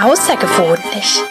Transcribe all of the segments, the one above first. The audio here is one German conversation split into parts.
Außergewöhnlich.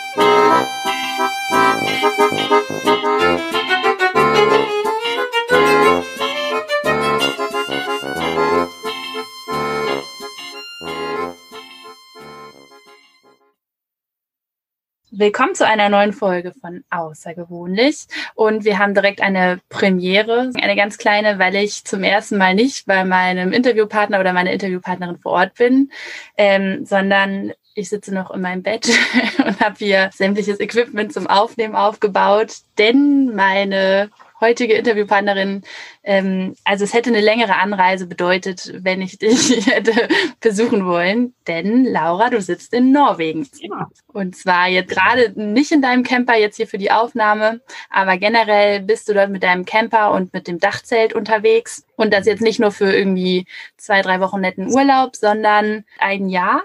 Willkommen zu einer neuen Folge von Außergewöhnlich. Und wir haben direkt eine Premiere, eine ganz kleine, weil ich zum ersten Mal nicht bei meinem Interviewpartner oder meiner Interviewpartnerin vor Ort bin, ähm, sondern ich sitze noch in meinem Bett und habe hier sämtliches Equipment zum Aufnehmen aufgebaut, denn meine heutige Interviewpartnerin, ähm, also es hätte eine längere Anreise bedeutet, wenn ich dich hätte besuchen wollen, denn Laura, du sitzt in Norwegen. Ja. Und zwar jetzt gerade nicht in deinem Camper jetzt hier für die Aufnahme, aber generell bist du dort mit deinem Camper und mit dem Dachzelt unterwegs. Und das jetzt nicht nur für irgendwie zwei, drei Wochen netten Urlaub, sondern ein Jahr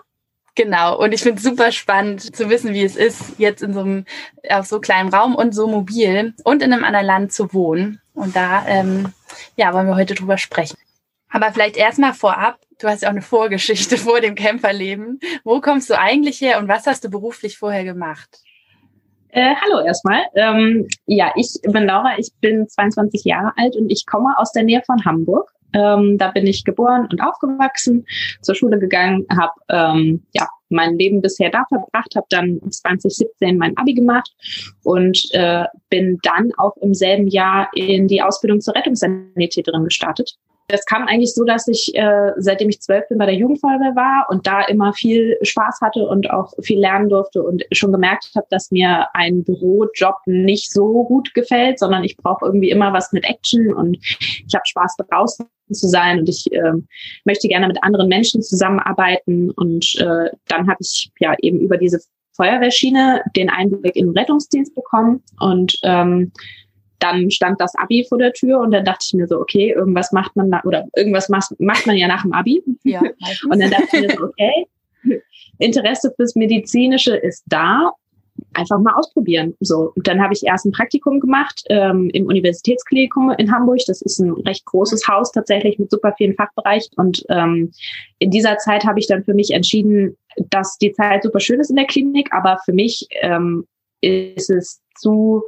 Genau, und ich finde es super spannend zu wissen, wie es ist, jetzt in so einem auf so kleinem Raum und so mobil und in einem anderen Land zu wohnen. Und da ähm, ja, wollen wir heute drüber sprechen. Aber vielleicht erstmal vorab, du hast ja auch eine Vorgeschichte vor dem Camperleben. Wo kommst du eigentlich her und was hast du beruflich vorher gemacht? Äh, hallo erstmal. Ähm, ja, ich bin Laura, ich bin 22 Jahre alt und ich komme aus der Nähe von Hamburg. Ähm, da bin ich geboren und aufgewachsen, zur Schule gegangen, habe ähm, ja mein Leben bisher da verbracht, habe dann 2017 mein Abi gemacht und äh, bin dann auch im selben Jahr in die Ausbildung zur Rettungssanitäterin gestartet das kam eigentlich so, dass ich, äh, seitdem ich zwölf bin, bei der Jugendfeuerwehr war und da immer viel Spaß hatte und auch viel lernen durfte und schon gemerkt habe, dass mir ein Bürojob nicht so gut gefällt, sondern ich brauche irgendwie immer was mit Action und ich habe Spaß draußen zu sein und ich äh, möchte gerne mit anderen Menschen zusammenarbeiten und äh, dann habe ich ja eben über diese Feuerwehrschiene den Einblick in den Rettungsdienst bekommen und ähm, dann stand das Abi vor der Tür und dann dachte ich mir so, okay, irgendwas macht man da, oder irgendwas macht, macht man ja nach dem Abi. Ja, und dann dachte ich mir so, okay, Interesse fürs Medizinische ist da, einfach mal ausprobieren. So, und dann habe ich erst ein Praktikum gemacht ähm, im Universitätsklinikum in Hamburg. Das ist ein recht großes Haus tatsächlich mit super vielen Fachbereichen. Und ähm, in dieser Zeit habe ich dann für mich entschieden, dass die Zeit super schön ist in der Klinik, aber für mich ähm, ist es zu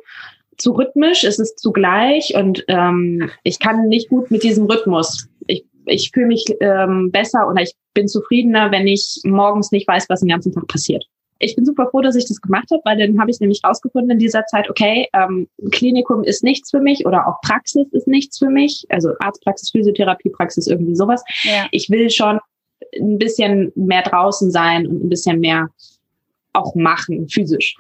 zu rhythmisch, es ist zugleich und ähm, ich kann nicht gut mit diesem Rhythmus. Ich, ich fühle mich ähm, besser oder ich bin zufriedener, wenn ich morgens nicht weiß, was den ganzen Tag passiert. Ich bin super froh, dass ich das gemacht habe, weil dann habe ich nämlich rausgefunden in dieser Zeit, okay, ähm, Klinikum ist nichts für mich oder auch Praxis ist nichts für mich, also Arztpraxis, Physiotherapiepraxis, irgendwie sowas. Ja. Ich will schon ein bisschen mehr draußen sein und ein bisschen mehr auch machen, physisch.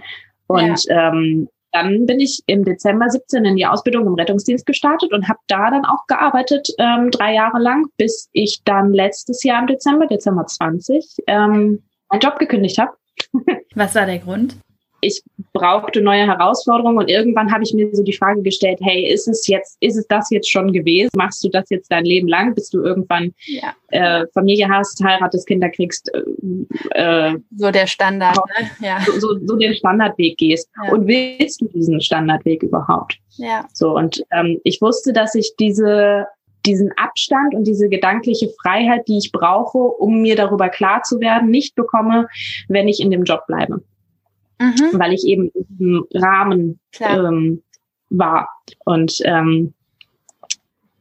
Und ja. ähm, dann bin ich im Dezember 17 in die Ausbildung im Rettungsdienst gestartet und habe da dann auch gearbeitet, ähm, drei Jahre lang, bis ich dann letztes Jahr im Dezember, Dezember 20, ähm, meinen Job gekündigt habe. Was war der Grund? Ich brauchte neue Herausforderungen und irgendwann habe ich mir so die Frage gestellt, hey, ist es jetzt, ist es das jetzt schon gewesen? Machst du das jetzt dein Leben lang, bis du irgendwann ja. äh, Familie hast, heiratest, Kinder kriegst? Äh, äh so der Standard, ne? ja. so, so, so den Standardweg gehst. Ja. Und willst du diesen Standardweg überhaupt? Ja. So, und ähm, ich wusste, dass ich diese diesen Abstand und diese gedankliche Freiheit, die ich brauche, um mir darüber klar zu werden, nicht bekomme, wenn ich in dem Job bleibe mhm. weil ich eben im Rahmen ähm, war. Und ähm,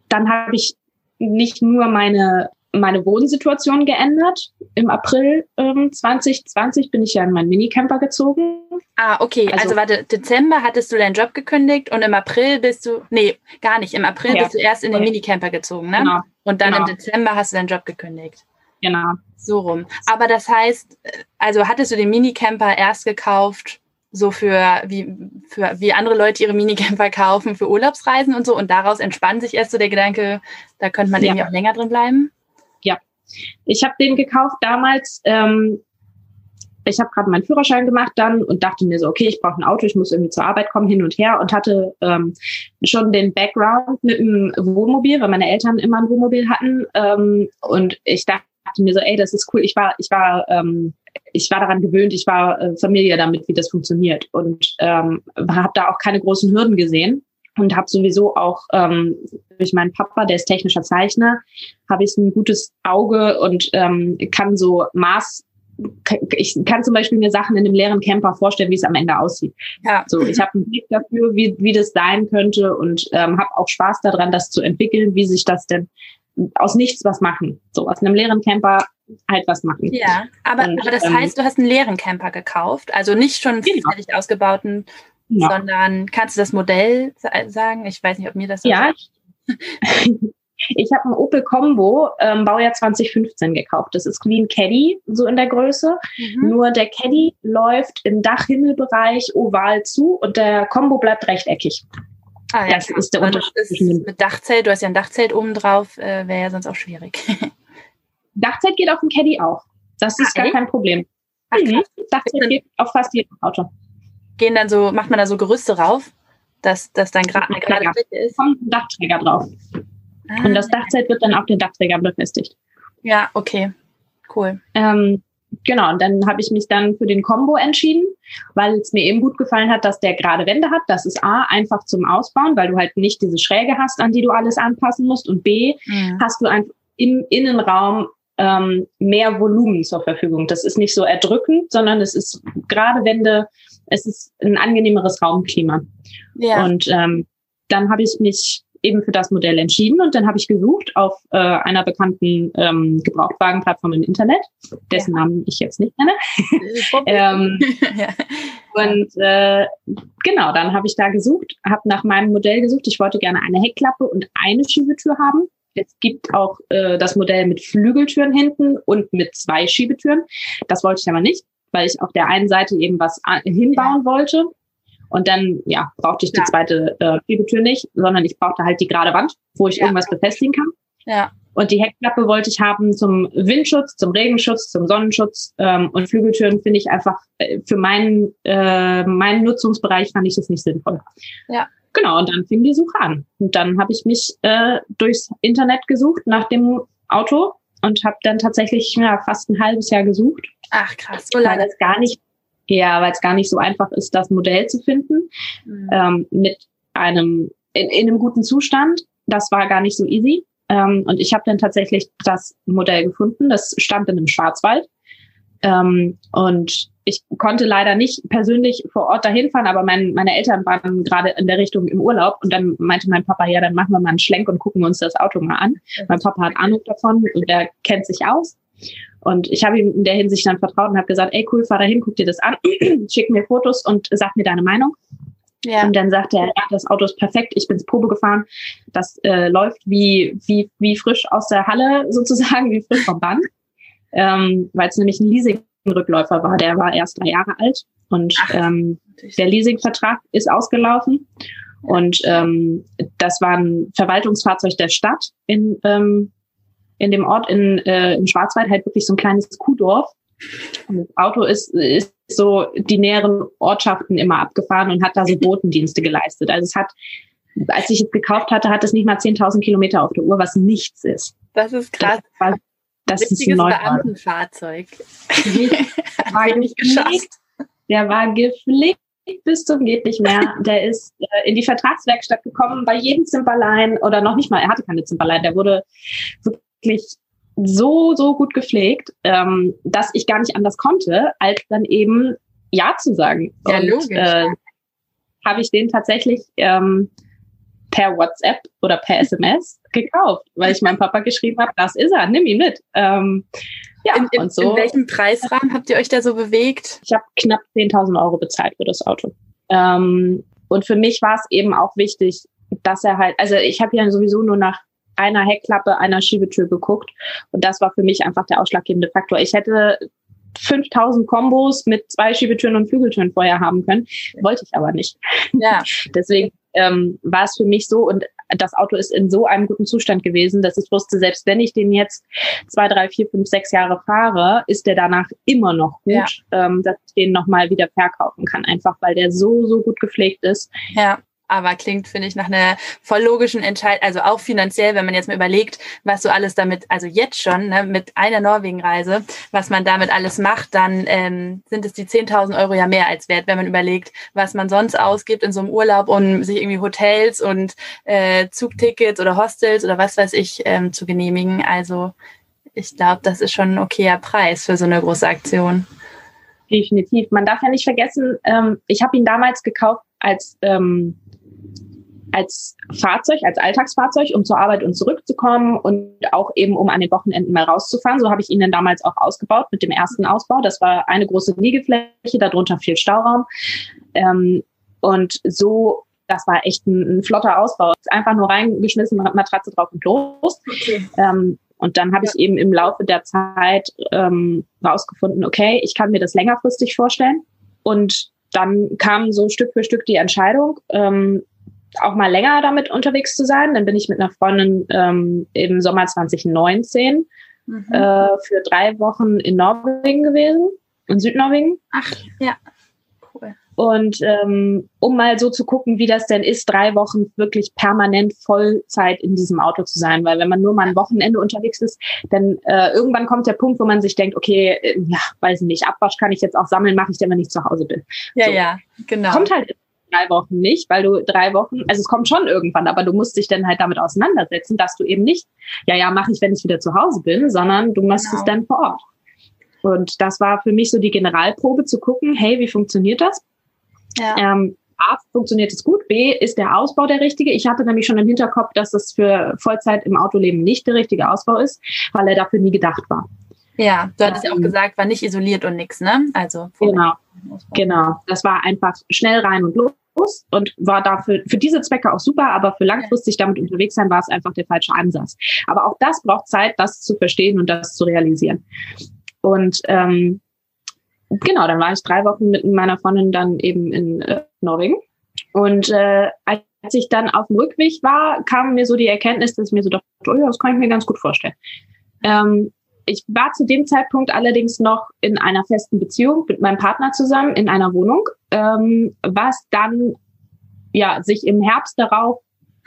dann habe ich nicht nur meine meine Wohnsituation geändert. Im April ähm, 2020 bin ich ja in meinen Minicamper gezogen. Ah, okay. Also, also warte, Dezember hattest du deinen Job gekündigt und im April bist du, nee, gar nicht. Im April ja. bist du erst in den Minicamper gezogen, ne? Genau. Und dann genau. im Dezember hast du deinen Job gekündigt. Genau. So rum. Aber das heißt, also hattest du den Minicamper erst gekauft, so für wie, für wie andere Leute ihre Minicamper kaufen für Urlaubsreisen und so und daraus entspannt sich erst so der Gedanke, da könnte man ja. irgendwie auch länger drin bleiben? Ja. Ich habe den gekauft damals, ähm, ich habe gerade meinen Führerschein gemacht dann und dachte mir so, okay, ich brauche ein Auto, ich muss irgendwie zur Arbeit kommen, hin und her und hatte ähm, schon den Background mit einem Wohnmobil, weil meine Eltern immer ein Wohnmobil hatten. Ähm, und ich dachte mir so, ey, das ist cool. Ich war, ich war ähm, ich war daran gewöhnt, ich war äh, Familie damit, wie das funktioniert und ähm, habe da auch keine großen Hürden gesehen. und habe sowieso auch ähm, durch meinen Papa, der ist technischer Zeichner, habe ich ein gutes Auge und ähm, kann so Maß ich kann zum Beispiel mir Sachen in einem leeren Camper vorstellen, wie es am Ende aussieht. Ja. So, ich habe einen Blick dafür, wie, wie das sein könnte und ähm, habe auch Spaß daran, das zu entwickeln, wie sich das denn aus nichts was machen. So aus einem leeren Camper halt was machen. Ja, aber, und, aber das ähm, heißt, du hast einen leeren Camper gekauft, also nicht schon genau. fertig ausgebauten, ja. sondern kannst du das Modell sagen? Ich weiß nicht, ob mir das so Ja. Ich habe einen Opel Combo ähm, Baujahr 2015 gekauft. Das ist wie ein Caddy, so in der Größe. Mhm. Nur der Caddy läuft im Dachhimmelbereich oval zu und der Combo bleibt rechteckig. Ah, ja, das klar. ist der also Unterschied. Ist mit Dachzelt, du hast ja ein Dachzelt oben drauf, äh, wäre ja sonst auch schwierig. Dachzelt geht auf dem Caddy auch. Das ist ah, gar kein Problem. Ach, mhm. Dachzelt geht auf fast jedem Auto. Gehen dann so, macht man da so Gerüste rauf, dass, dass dann gerade eine gerade Fläche ist? Kommt ein Dachträger drauf. Ah, und das Dachzelt wird dann auf den Dachträger befestigt. Ja, okay. Cool. Ähm, genau, und dann habe ich mich dann für den Combo entschieden, weil es mir eben gut gefallen hat, dass der gerade Wände hat. Das ist A, einfach zum Ausbauen, weil du halt nicht diese Schräge hast, an die du alles anpassen musst. Und B, mhm. hast du einfach im Innenraum ähm, mehr Volumen zur Verfügung. Das ist nicht so erdrückend, sondern es ist gerade Wände, es ist ein angenehmeres Raumklima. Ja. Und ähm, dann habe ich mich eben für das Modell entschieden und dann habe ich gesucht auf äh, einer bekannten ähm, Gebrauchtwagenplattform im Internet, dessen ja. Namen ich jetzt nicht nenne. ähm, ja. Und äh, genau, dann habe ich da gesucht, habe nach meinem Modell gesucht. Ich wollte gerne eine Heckklappe und eine Schiebetür haben. Es gibt auch äh, das Modell mit Flügeltüren hinten und mit zwei Schiebetüren. Das wollte ich aber nicht, weil ich auf der einen Seite eben was hinbauen ja. wollte und dann, ja, brauchte ich die ja. zweite äh, Schiebetür nicht, sondern ich brauchte halt die gerade Wand, wo ich ja. irgendwas befestigen kann. Ja. Und die Heckklappe wollte ich haben zum Windschutz, zum Regenschutz, zum Sonnenschutz. Ähm, und Flügeltüren finde ich einfach äh, für meinen, äh, meinen Nutzungsbereich fand ich das nicht sinnvoll. Ja. Genau, und dann fing die Suche an. Und dann habe ich mich äh, durchs Internet gesucht nach dem Auto und habe dann tatsächlich ja, fast ein halbes Jahr gesucht. Ach krass, so lange. Weil es gar nicht ja, weil es gar nicht so einfach ist, das Modell zu finden mhm. ähm, mit einem in, in einem guten Zustand. Das war gar nicht so easy. Ähm, und ich habe dann tatsächlich das Modell gefunden. Das stand in einem Schwarzwald. Ähm, und ich konnte leider nicht persönlich vor Ort dahin fahren, aber mein, meine Eltern waren gerade in der Richtung im Urlaub und dann meinte mein Papa, ja, dann machen wir mal einen Schlenk und gucken uns das Auto mal an. Mein Papa hat Ahnung davon und er kennt sich aus. Und ich habe ihm in der Hinsicht dann vertraut und habe gesagt, ey cool, fahr dahin, guck dir das an, schick mir Fotos und sag mir deine Meinung. Ja. Und dann sagte er, ja, das Auto ist perfekt, ich bin's Probe gefahren, das äh, läuft wie, wie, wie frisch aus der Halle sozusagen, wie frisch vom Band, ähm, weil es nämlich ein Leasing-Rückläufer war, der war erst drei Jahre alt und Ach, ähm, der Leasingvertrag ist ausgelaufen. Und ähm, das war ein Verwaltungsfahrzeug der Stadt in, ähm, in dem Ort in, äh, im Schwarzwald halt wirklich so ein kleines Kuhdorf. Und das Auto ist, ist so die näheren Ortschaften immer abgefahren und hat da so Botendienste geleistet. Also es hat, als ich es gekauft hatte, hat es nicht mal 10.000 Kilometer auf der Uhr, was nichts ist. Das ist krass. Das, war, das ist ein Beamtenfahrzeug. war nicht geschafft. Der war gepflegt bis zum geht nicht mehr. Der ist äh, in die Vertragswerkstatt gekommen bei jedem Zimperlein oder noch nicht mal, er hatte keine Zimperlein, der wurde wirklich so, so gut gepflegt, ähm, dass ich gar nicht anders konnte, als dann eben Ja zu sagen. Ja, und, logisch. Äh, habe ich den tatsächlich ähm, per WhatsApp oder per SMS gekauft, weil ich meinem Papa geschrieben habe, das ist er, nimm ihn mit. Ähm, ja, in, in, und so. In welchem Preisrahmen habt ihr euch da so bewegt? Ich habe knapp 10.000 Euro bezahlt für das Auto. Ähm, und für mich war es eben auch wichtig, dass er halt, also ich habe ja sowieso nur nach einer Heckklappe, einer Schiebetür geguckt. Und das war für mich einfach der ausschlaggebende Faktor. Ich hätte 5000 Kombos mit zwei Schiebetüren und Flügeltüren vorher haben können, wollte ich aber nicht. Ja. Deswegen ähm, war es für mich so und das Auto ist in so einem guten Zustand gewesen, dass ich wusste, selbst wenn ich den jetzt zwei, drei, vier, fünf, sechs Jahre fahre, ist der danach immer noch gut, ja. ähm, dass ich den nochmal wieder verkaufen kann, einfach weil der so, so gut gepflegt ist. Ja. Aber klingt, finde ich, nach einer voll logischen Entscheidung, also auch finanziell, wenn man jetzt mal überlegt, was so alles damit, also jetzt schon, ne, mit einer Norwegen-Reise, was man damit alles macht, dann ähm, sind es die 10.000 Euro ja mehr als wert, wenn man überlegt, was man sonst ausgibt in so einem Urlaub, um sich irgendwie Hotels und äh, Zugtickets oder Hostels oder was weiß ich ähm, zu genehmigen. Also ich glaube, das ist schon ein okayer Preis für so eine große Aktion. Definitiv. Man darf ja nicht vergessen, ähm, ich habe ihn damals gekauft als ähm, als Fahrzeug, als Alltagsfahrzeug, um zur Arbeit und zurückzukommen und auch eben, um an den Wochenenden mal rauszufahren. So habe ich ihn dann damals auch ausgebaut mit dem ersten Ausbau. Das war eine große Liegefläche, darunter viel Stauraum. Ähm, und so, das war echt ein, ein, flotter Ausbau. Einfach nur reingeschmissen, Matratze drauf und los. Okay. Ähm, und dann habe ja. ich eben im Laufe der Zeit ähm, rausgefunden, okay, ich kann mir das längerfristig vorstellen. Und dann kam so Stück für Stück die Entscheidung, ähm, auch mal länger damit unterwegs zu sein. Dann bin ich mit einer Freundin ähm, im Sommer 2019 mhm. äh, für drei Wochen in Norwegen gewesen, in Südnorwegen. Ach, ja. Cool. Und ähm, um mal so zu gucken, wie das denn ist, drei Wochen wirklich permanent Vollzeit in diesem Auto zu sein. Weil wenn man nur mal ein Wochenende unterwegs ist, dann äh, irgendwann kommt der Punkt, wo man sich denkt, okay, äh, ja, weiß nicht, Abwasch kann ich jetzt auch sammeln, mache ich denn, wenn ich zu Hause bin. Ja, so. ja, genau. Kommt halt drei Wochen nicht, weil du drei Wochen, also es kommt schon irgendwann, aber du musst dich dann halt damit auseinandersetzen, dass du eben nicht, ja, ja, mache ich, wenn ich wieder zu Hause bin, sondern du machst genau. es dann vor Ort. Und das war für mich so die Generalprobe zu gucken, hey, wie funktioniert das? Ja. Ähm, A, funktioniert es gut, B, ist der Ausbau der richtige. Ich hatte nämlich schon im Hinterkopf, dass das für Vollzeit im Autoleben nicht der richtige Ausbau ist, weil er dafür nie gedacht war. Ja, du hattest ja auch ähm, gesagt, war nicht isoliert und nix, ne? Also genau, genau. Das war einfach schnell rein und los und war dafür für diese Zwecke auch super, aber für langfristig damit unterwegs sein war es einfach der falsche Ansatz. Aber auch das braucht Zeit, das zu verstehen und das zu realisieren. Und ähm, genau, dann war ich drei Wochen mit meiner Freundin dann eben in äh, Norwegen. Und äh, als ich dann auf dem Rückweg war, kam mir so die Erkenntnis, dass ich mir so dachte, oh ja, das kann ich mir ganz gut vorstellen. Ähm, ich war zu dem Zeitpunkt allerdings noch in einer festen Beziehung mit meinem Partner zusammen in einer Wohnung, ähm, was dann ja sich im Herbst darauf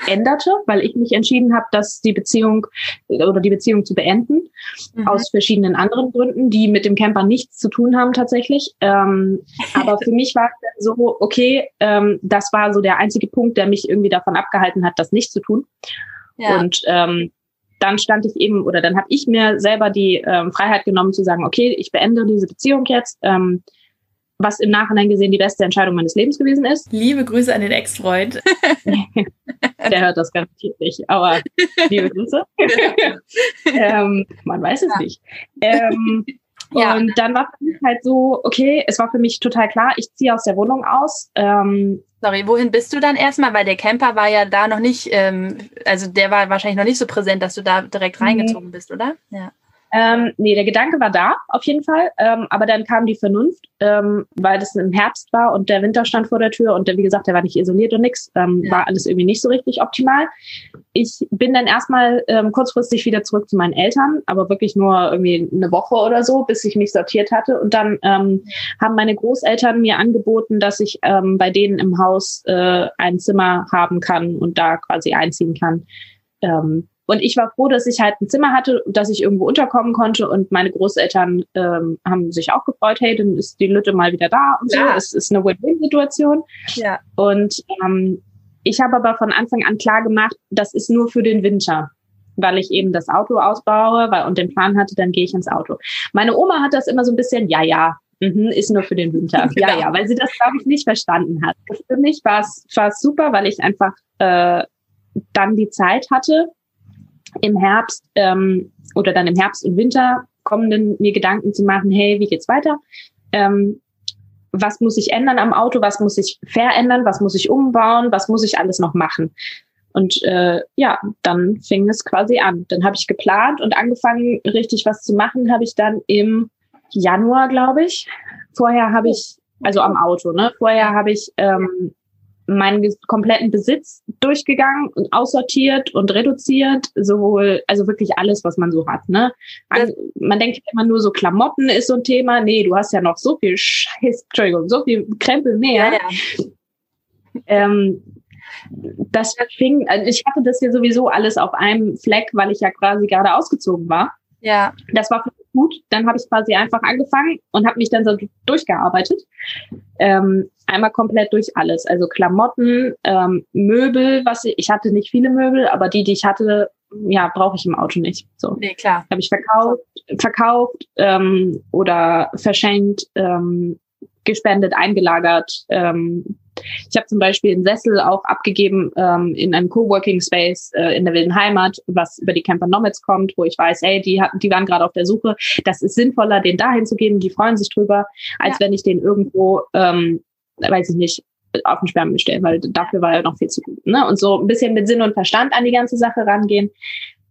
änderte, weil ich mich entschieden habe, dass die Beziehung oder die Beziehung zu beenden mhm. aus verschiedenen anderen Gründen, die mit dem Camper nichts zu tun haben tatsächlich. Ähm, aber für mich war es so okay, ähm, das war so der einzige Punkt, der mich irgendwie davon abgehalten hat, das nicht zu tun. Ja. Und ähm, dann stand ich eben oder dann habe ich mir selber die ähm, Freiheit genommen zu sagen, okay, ich beende diese Beziehung jetzt, ähm, was im Nachhinein gesehen die beste Entscheidung meines Lebens gewesen ist. Liebe Grüße an den Ex-Freund. Der hört das garantiert nicht, aber liebe Grüße. ähm, man weiß es ja. nicht. Ähm, ja. Und dann war es halt so, okay, es war für mich total klar, ich ziehe aus der Wohnung aus. Ähm, Sorry, wohin bist du dann erstmal? Weil der Camper war ja da noch nicht, ähm, also der war wahrscheinlich noch nicht so präsent, dass du da direkt reingezogen bist, oder? Ja. Ähm, nee, der Gedanke war da, auf jeden Fall. Ähm, aber dann kam die Vernunft, ähm, weil das im Herbst war und der Winter stand vor der Tür und der, wie gesagt, der war nicht isoliert und nix. Ähm, ja. War alles irgendwie nicht so richtig optimal. Ich bin dann erstmal ähm, kurzfristig wieder zurück zu meinen Eltern, aber wirklich nur irgendwie eine Woche oder so, bis ich mich sortiert hatte. Und dann ähm, haben meine Großeltern mir angeboten, dass ich ähm, bei denen im Haus äh, ein Zimmer haben kann und da quasi einziehen kann. Ähm, und ich war froh, dass ich halt ein Zimmer hatte, dass ich irgendwo unterkommen konnte. Und meine Großeltern ähm, haben sich auch gefreut, hey, dann ist die Lütte mal wieder da und ja. so. Es ist eine Win-Win-Situation. Ja. Und ähm, ich habe aber von Anfang an klar gemacht, das ist nur für den Winter weil ich eben das Auto ausbaue weil, und den Plan hatte, dann gehe ich ins Auto. Meine Oma hat das immer so ein bisschen, ja, ja, mhm, ist nur für den Winter. Ja, ja, weil sie das, glaube ich, nicht verstanden hat. Für mich war es super, weil ich einfach äh, dann die Zeit hatte, im Herbst ähm, oder dann im Herbst und Winter kommenden mir Gedanken zu machen, hey, wie geht's weiter? Ähm, was muss ich ändern am Auto? Was muss ich verändern? Was muss ich umbauen? Was muss ich alles noch machen? Und äh, ja, dann fing es quasi an. Dann habe ich geplant und angefangen, richtig was zu machen, habe ich dann im Januar, glaube ich. Vorher habe ich, also am Auto, ne? Vorher habe ich ähm, meinen kompletten Besitz durchgegangen und aussortiert und reduziert, sowohl, also wirklich alles, was man so hat, ne? Also, man denkt immer nur so Klamotten ist so ein Thema. Nee, du hast ja noch so viel Scheiß, Entschuldigung, so viel Krempel mehr. Ja, ja. Ähm, das fing, also ich hatte das ja sowieso alles auf einem Fleck, weil ich ja quasi gerade ausgezogen war. Ja. Das war gut. Dann habe ich quasi einfach angefangen und habe mich dann so durchgearbeitet. Ähm, einmal komplett durch alles. Also Klamotten, ähm, Möbel, was ich, ich hatte nicht viele Möbel, aber die, die ich hatte, ja, brauche ich im Auto nicht. So. Nee, klar. Habe ich verkauft, verkauft ähm, oder verschenkt, ähm, gespendet, eingelagert. Ähm, ich habe zum Beispiel einen Sessel auch abgegeben ähm, in einem Coworking Space äh, in der wilden Heimat, was über die Camper Nomads kommt, wo ich weiß, ey, die hatten, die waren gerade auf der Suche. Das ist sinnvoller, den dahin zu geben. Die freuen sich drüber, als ja. wenn ich den irgendwo, ähm, weiß ich nicht, auf den Sperrmüll stelle, weil dafür war er noch viel zu gut. Ne? Und so ein bisschen mit Sinn und Verstand an die ganze Sache rangehen.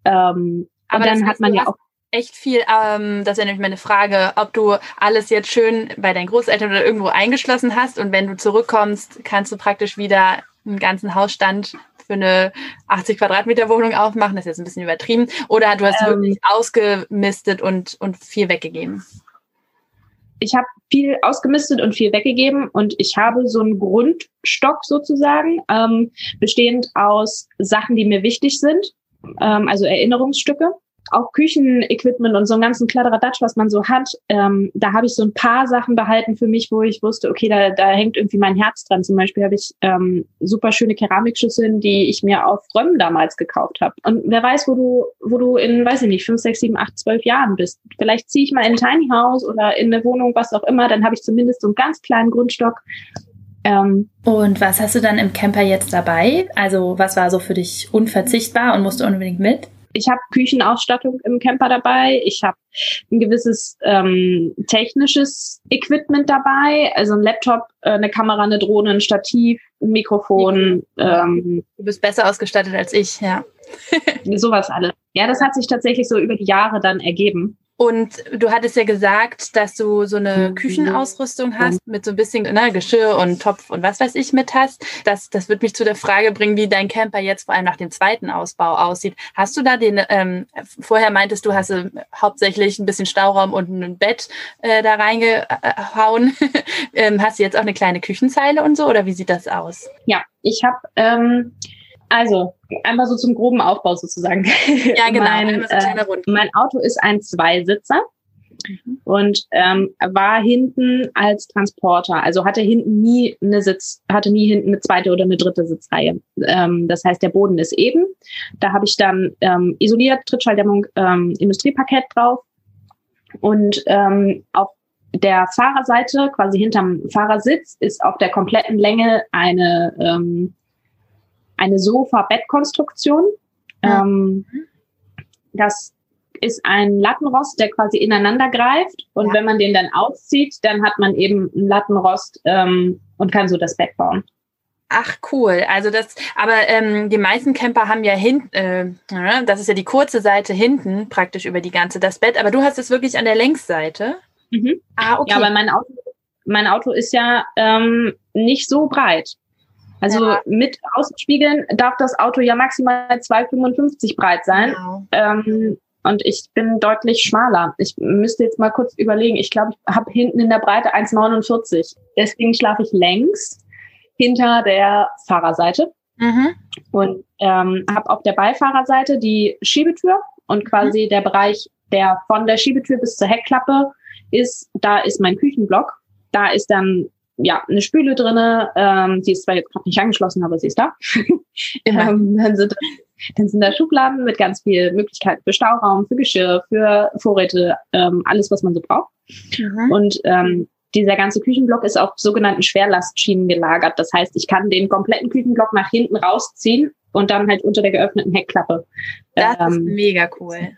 Ähm, Aber dann hat man ja auch echt viel, ähm, das wäre nämlich meine Frage, ob du alles jetzt schön bei deinen Großeltern oder irgendwo eingeschlossen hast und wenn du zurückkommst, kannst du praktisch wieder einen ganzen Hausstand für eine 80 Quadratmeter Wohnung aufmachen. Das ist jetzt ein bisschen übertrieben. Oder du hast ähm, wirklich ausgemistet und, und viel weggegeben? Ich habe viel ausgemistet und viel weggegeben und ich habe so einen Grundstock sozusagen, ähm, bestehend aus Sachen, die mir wichtig sind, ähm, also Erinnerungsstücke auch Küchenequipment und so einen ganzen Kladderadatsch, was man so hat, ähm, da habe ich so ein paar Sachen behalten für mich, wo ich wusste, okay, da, da hängt irgendwie mein Herz dran. Zum Beispiel habe ich ähm, super schöne Keramikschüsseln, die ich mir auf Römm damals gekauft habe. Und wer weiß, wo du, wo du in, weiß ich nicht, fünf, sechs, sieben, acht, zwölf Jahren bist. Vielleicht ziehe ich mal in ein Tiny House oder in eine Wohnung, was auch immer, dann habe ich zumindest so einen ganz kleinen Grundstock. Ähm, und was hast du dann im Camper jetzt dabei? Also was war so für dich unverzichtbar und musste unbedingt mit? Ich habe Küchenausstattung im Camper dabei. Ich habe ein gewisses ähm, technisches Equipment dabei, also ein Laptop, äh, eine Kamera, eine Drohne, ein Stativ, ein Mikrofon. Ähm, du bist besser ausgestattet als ich, ja. sowas alles. Ja, das hat sich tatsächlich so über die Jahre dann ergeben. Und du hattest ja gesagt, dass du so eine mhm. Küchenausrüstung hast, mit so ein bisschen ne, Geschirr und Topf und was weiß ich mit hast. Das, das wird mich zu der Frage bringen, wie dein Camper jetzt vor allem nach dem zweiten Ausbau aussieht. Hast du da den, ähm, vorher meintest du, hast du hauptsächlich ein bisschen Stauraum und ein Bett äh, da reingehauen. ähm, hast du jetzt auch eine kleine Küchenzeile und so oder wie sieht das aus? Ja, ich habe ähm, also, einmal so zum groben Aufbau sozusagen. Ja, genau. mein, äh, mein Auto ist ein Zweisitzer mhm. und ähm, war hinten als Transporter. Also hatte hinten nie eine Sitz, hatte nie hinten eine zweite oder eine dritte Sitzreihe. Ähm, das heißt, der Boden ist eben. Da habe ich dann ähm, isoliert, Trittschalldämmung, ähm, Industrieparkett drauf und ähm, auf der Fahrerseite, quasi hinterm Fahrersitz, ist auf der kompletten Länge eine ähm, eine Sofa-Bettkonstruktion. Ja. Ähm, das ist ein Lattenrost, der quasi ineinander greift. Und ja. wenn man den dann auszieht, dann hat man eben einen Lattenrost ähm, und kann so das Bett bauen. Ach cool, also das, aber ähm, die meisten Camper haben ja hinten, äh, das ist ja die kurze Seite hinten praktisch über die ganze das Bett, aber du hast es wirklich an der Längsseite. Mhm. Ah okay. Ja, weil mein Auto, mein Auto ist ja ähm, nicht so breit. Also ja. mit Außenspiegeln darf das Auto ja maximal 2,55 breit sein. Genau. Ähm, und ich bin deutlich schmaler. Ich müsste jetzt mal kurz überlegen. Ich glaube, ich habe hinten in der Breite 1,49. Deswegen schlafe ich längs hinter der Fahrerseite mhm. und ähm, habe auf der Beifahrerseite die Schiebetür und quasi mhm. der Bereich, der von der Schiebetür bis zur Heckklappe ist, da ist mein Küchenblock. Da ist dann ja, eine Spüle drinne. Ähm, die ist zwar jetzt gerade nicht angeschlossen, aber sie ist da. ähm, dann, sind, dann sind da Schubladen mit ganz viel Möglichkeiten für Stauraum, für Geschirr, für Vorräte, ähm, alles, was man so braucht. Mhm. Und ähm, dieser ganze Küchenblock ist auf sogenannten Schwerlastschienen gelagert. Das heißt, ich kann den kompletten Küchenblock nach hinten rausziehen und dann halt unter der geöffneten Heckklappe. Das ähm, ist mega cool.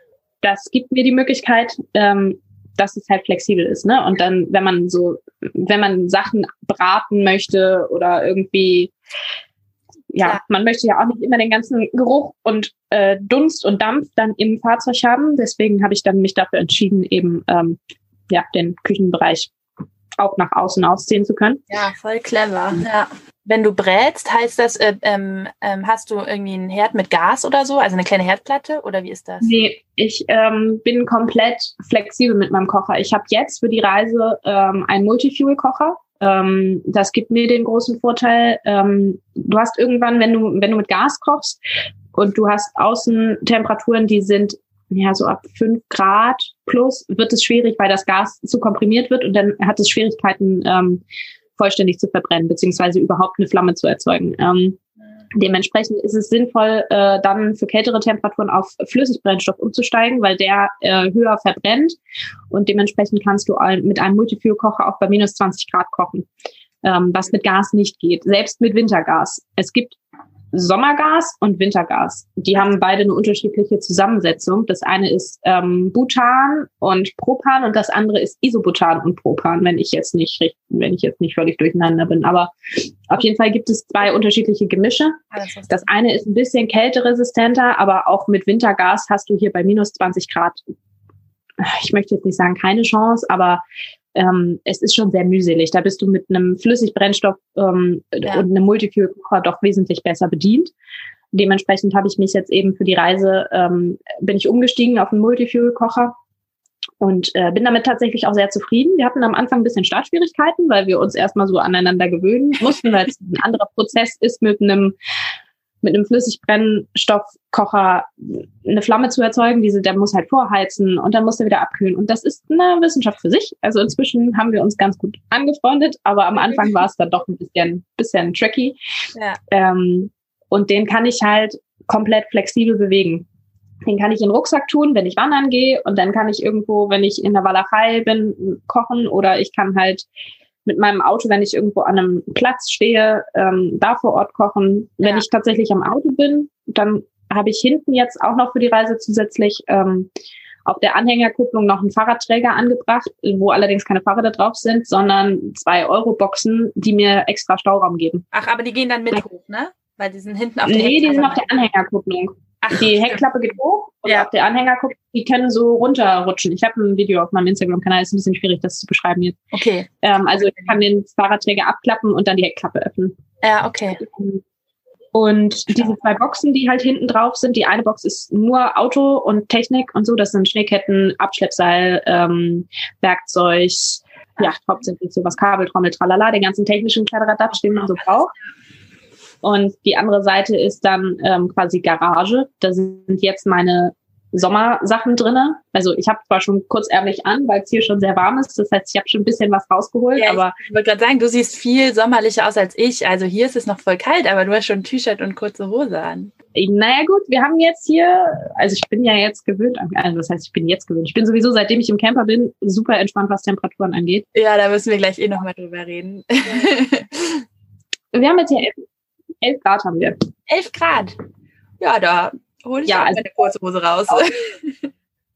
Das gibt mir die Möglichkeit, ähm, dass es halt flexibel ist, ne? Und dann, wenn man so, wenn man Sachen braten möchte oder irgendwie, ja, ja. man möchte ja auch nicht immer den ganzen Geruch und äh, Dunst und Dampf dann im Fahrzeug haben. Deswegen habe ich dann mich dafür entschieden, eben ähm, ja den Küchenbereich auch nach außen ausziehen zu können. Ja, voll clever. Ja. Wenn du brätst, heißt das, äh, ähm, ähm, hast du irgendwie einen Herd mit Gas oder so, also eine kleine Herdplatte oder wie ist das? Nee, ich ähm, bin komplett flexibel mit meinem Kocher. Ich habe jetzt für die Reise ähm, einen Multifuel-Kocher Ähm, das gibt mir den großen Vorteil. Ähm, du hast irgendwann, wenn du, wenn du mit Gas kochst und du hast Außentemperaturen, die sind ja so ab fünf Grad plus, wird es schwierig, weil das Gas zu komprimiert wird und dann hat es Schwierigkeiten, ähm, vollständig zu verbrennen, beziehungsweise überhaupt eine Flamme zu erzeugen. Ähm, Dementsprechend ist es sinnvoll, äh, dann für kältere Temperaturen auf Flüssigbrennstoff umzusteigen, weil der äh, höher verbrennt und dementsprechend kannst du mit einem Multifuel-Kocher auch bei minus 20 Grad kochen, ähm, was mit Gas nicht geht, selbst mit Wintergas. Es gibt Sommergas und Wintergas. Die haben beide eine unterschiedliche Zusammensetzung. Das eine ist ähm, Butan und Propan und das andere ist Isobutan und Propan, wenn ich jetzt nicht wenn ich jetzt nicht völlig durcheinander bin. Aber auf jeden Fall gibt es zwei unterschiedliche Gemische. Das eine ist ein bisschen kälteresistenter, aber auch mit Wintergas hast du hier bei minus 20 Grad ich möchte jetzt nicht sagen keine Chance, aber ähm, es ist schon sehr mühselig. Da bist du mit einem Flüssigbrennstoff ähm, ja. und einem Multifuel-Kocher doch wesentlich besser bedient. Dementsprechend habe ich mich jetzt eben für die Reise, ähm, bin ich umgestiegen auf einen Multifuel-Kocher und äh, bin damit tatsächlich auch sehr zufrieden. Wir hatten am Anfang ein bisschen Startschwierigkeiten, weil wir uns erstmal so aneinander gewöhnen mussten, weil es ein anderer Prozess ist mit einem mit einem Flüssigbrennstoffkocher eine Flamme zu erzeugen. Diese, der muss halt vorheizen und dann muss er wieder abkühlen. Und das ist eine Wissenschaft für sich. Also inzwischen haben wir uns ganz gut angefreundet, aber am Anfang war es dann doch ein bisschen, bisschen tricky. Ja. Ähm, und den kann ich halt komplett flexibel bewegen. Den kann ich in den Rucksack tun, wenn ich wandern gehe und dann kann ich irgendwo, wenn ich in der Walachei bin, kochen oder ich kann halt mit meinem Auto, wenn ich irgendwo an einem Platz stehe, ähm, da vor Ort kochen. Ja. Wenn ich tatsächlich am Auto bin, dann habe ich hinten jetzt auch noch für die Reise zusätzlich ähm, auf der Anhängerkupplung noch einen Fahrradträger angebracht, wo allerdings keine Fahrräder drauf sind, sondern zwei Euro-Boxen, die mir extra Stauraum geben. Ach, aber die gehen dann mit hoch, ne? Weil die sind hinten auf der Nee, die sind auf der Anhängerkupplung. Ach, die Heckklappe geht hoch und ja. auf der Anhänger guckt, die können so runterrutschen. Ich habe ein Video auf meinem Instagram-Kanal, ist ein bisschen schwierig, das zu beschreiben jetzt. Okay. Ähm, also ich kann den Fahrradträger abklappen und dann die Heckklappe öffnen. Ja, okay. Und diese zwei Boxen, die halt hinten drauf sind, die eine Box ist nur Auto und Technik und so, das sind Schneeketten, Abschleppseil, ähm, Werkzeug, ja, hauptsächlich sowas, Kabeltrommel, tralala, den ganzen technischen Kladderadatsch, den man so braucht. Und die andere Seite ist dann ähm, quasi Garage. Da sind jetzt meine Sommersachen drinne. Also ich habe zwar schon kurzärmlich an, weil es hier schon sehr warm ist. Das heißt, ich habe schon ein bisschen was rausgeholt. Ja, aber ich wollte gerade sagen, du siehst viel sommerlicher aus als ich. Also hier ist es noch voll kalt, aber du hast schon ein T-Shirt und kurze Hose an. Naja gut, wir haben jetzt hier, also ich bin ja jetzt gewöhnt, also das heißt, ich bin jetzt gewöhnt. Ich bin sowieso, seitdem ich im Camper bin, super entspannt, was Temperaturen angeht. Ja, da müssen wir gleich eh nochmal drüber reden. wir haben jetzt hier 11 Grad haben wir. 11 Grad? Ja, da hole ich ja, also meine kurze Hose raus.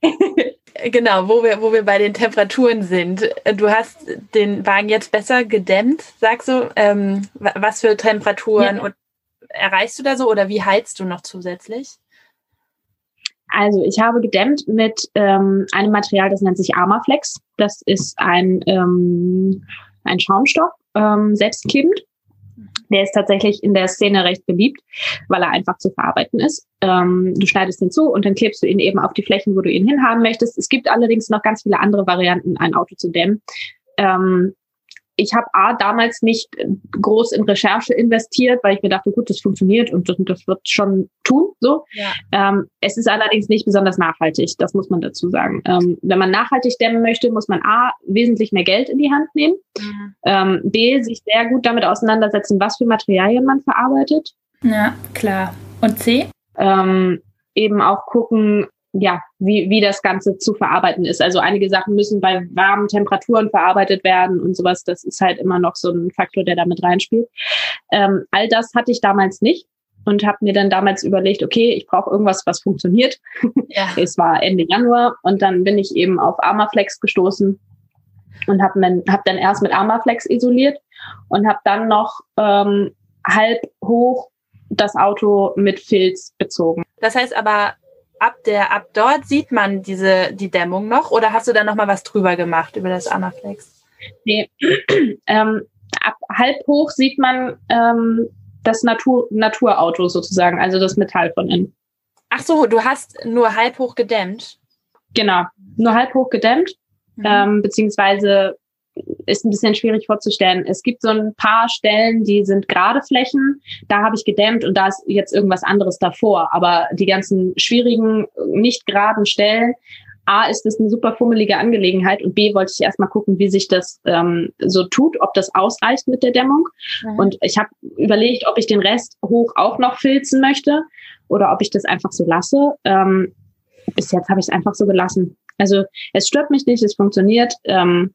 genau, wo wir, wo wir bei den Temperaturen sind. Du hast den Wagen jetzt besser gedämmt, sagst du. Ähm, was für Temperaturen ja. erreichst du da so oder wie heizt du noch zusätzlich? Also ich habe gedämmt mit ähm, einem Material, das nennt sich Armaflex. Das ist ein, ähm, ein Schaumstoff, ähm, selbstklebend. Der ist tatsächlich in der Szene recht beliebt, weil er einfach zu verarbeiten ist. Ähm, du schneidest ihn zu und dann klebst du ihn eben auf die Flächen, wo du ihn hinhaben möchtest. Es gibt allerdings noch ganz viele andere Varianten, ein Auto zu dämmen. Ähm, ich habe A damals nicht groß in Recherche investiert, weil ich mir dachte, gut, das funktioniert und das, das wird schon tun. So. Ja. Ähm, es ist allerdings nicht besonders nachhaltig, das muss man dazu sagen. Ähm, wenn man nachhaltig dämmen möchte, muss man A, wesentlich mehr Geld in die Hand nehmen, mhm. ähm, B, sich sehr gut damit auseinandersetzen, was für Materialien man verarbeitet. Ja, klar. Und C? Ähm, eben auch gucken, ja, wie, wie das Ganze zu verarbeiten ist. Also einige Sachen müssen bei warmen Temperaturen verarbeitet werden und sowas. Das ist halt immer noch so ein Faktor, der damit reinspielt. Ähm, all das hatte ich damals nicht und habe mir dann damals überlegt, okay, ich brauche irgendwas, was funktioniert. Ja. es war Ende Januar und dann bin ich eben auf Armaflex gestoßen und habe hab dann erst mit Armaflex isoliert und habe dann noch ähm, halb hoch das Auto mit Filz bezogen. Das heißt aber, ab der, ab dort sieht man diese, die Dämmung noch oder hast du da nochmal was drüber gemacht über das Anaflex? Nee, ähm, ab halb hoch sieht man ähm, das Natur, Naturauto sozusagen, also das Metall von innen. Ach so, du hast nur halb hoch gedämmt? Genau, nur halb hoch gedämmt, mhm. ähm, beziehungsweise ist ein bisschen schwierig vorzustellen. Es gibt so ein paar Stellen, die sind gerade Flächen, da habe ich gedämmt und da ist jetzt irgendwas anderes davor. Aber die ganzen schwierigen, nicht geraden Stellen, A, ist es eine super fummelige Angelegenheit und B, wollte ich erstmal gucken, wie sich das ähm, so tut, ob das ausreicht mit der Dämmung. Mhm. Und ich habe überlegt, ob ich den Rest hoch auch noch filzen möchte oder ob ich das einfach so lasse. Ähm, bis jetzt habe ich es einfach so gelassen. Also es stört mich nicht, es funktioniert. Ähm,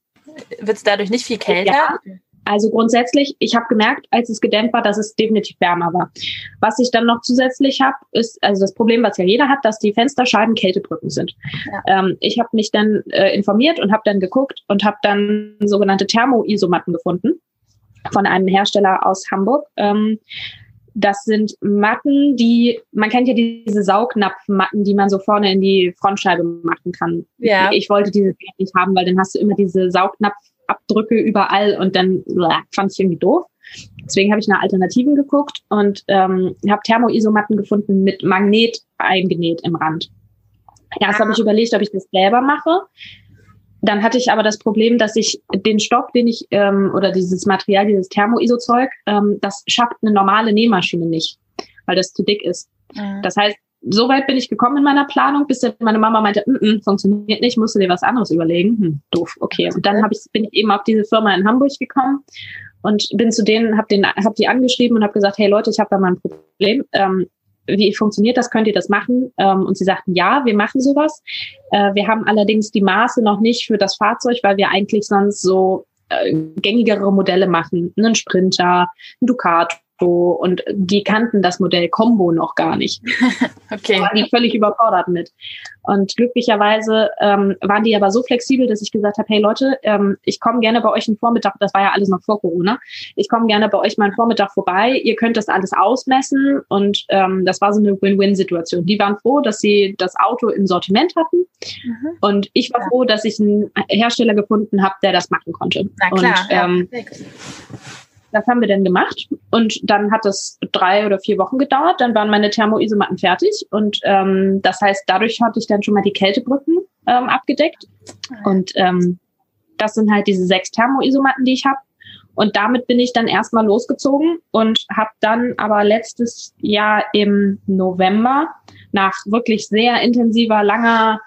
Wird es dadurch nicht viel kälter? Ja, also grundsätzlich, ich habe gemerkt, als es gedämmt war, dass es definitiv wärmer war. Was ich dann noch zusätzlich habe, ist also das Problem, was ja jeder hat, dass die Fensterscheiben Kältebrücken sind. Ja. Ähm, ich habe mich dann äh, informiert und habe dann geguckt und habe dann sogenannte Thermoisomatten gefunden von einem Hersteller aus Hamburg. Ähm, das sind Matten, die, man kennt ja diese Saugnapfmatten, die man so vorne in die Frontscheibe machen kann. Ja. Ich wollte diese nicht haben, weil dann hast du immer diese Saugnapfabdrücke überall und dann bleh, fand ich irgendwie doof. Deswegen habe ich nach Alternativen geguckt und ähm, habe Thermoisomatten gefunden mit Magnet eingenäht im Rand. Erst habe ich überlegt, ob ich das selber mache. Dann hatte ich aber das Problem, dass ich den Stoff, den ich ähm, oder dieses Material, dieses Thermoisozeug, ähm, das schafft eine normale Nähmaschine nicht, weil das zu dick ist. Mhm. Das heißt, so weit bin ich gekommen in meiner Planung, bis meine Mama meinte, mm -mm, funktioniert nicht, musst du dir was anderes überlegen. Hm, doof, okay. Und dann hab ich, bin ich eben auf diese Firma in Hamburg gekommen und bin zu denen, habe hab die angeschrieben und habe gesagt, hey Leute, ich habe da mal ein Problem. Ähm, wie funktioniert das? Könnt ihr das machen? Ähm, und sie sagten, ja, wir machen sowas. Äh, wir haben allerdings die Maße noch nicht für das Fahrzeug, weil wir eigentlich sonst so äh, gängigere Modelle machen. Einen Sprinter, ein Ducato, und die kannten das Modell Combo noch gar nicht. okay. Waren die völlig überfordert mit. Und glücklicherweise ähm, waren die aber so flexibel, dass ich gesagt habe, hey Leute, ähm, ich komme gerne bei euch einen Vormittag, das war ja alles noch vor Corona, ich komme gerne bei euch mal einen Vormittag vorbei, ihr könnt das alles ausmessen und ähm, das war so eine Win-Win-Situation. Die waren froh, dass sie das Auto im Sortiment hatten mhm. und ich war ja. froh, dass ich einen Hersteller gefunden habe, der das machen konnte. Na klar, und, ähm, ja, das haben wir dann gemacht und dann hat es drei oder vier Wochen gedauert. Dann waren meine Thermoisomatten fertig und ähm, das heißt, dadurch hatte ich dann schon mal die Kältebrücken ähm, abgedeckt. Und ähm, das sind halt diese sechs Thermoisomatten, die ich habe. Und damit bin ich dann erstmal losgezogen und habe dann aber letztes Jahr im November nach wirklich sehr intensiver, langer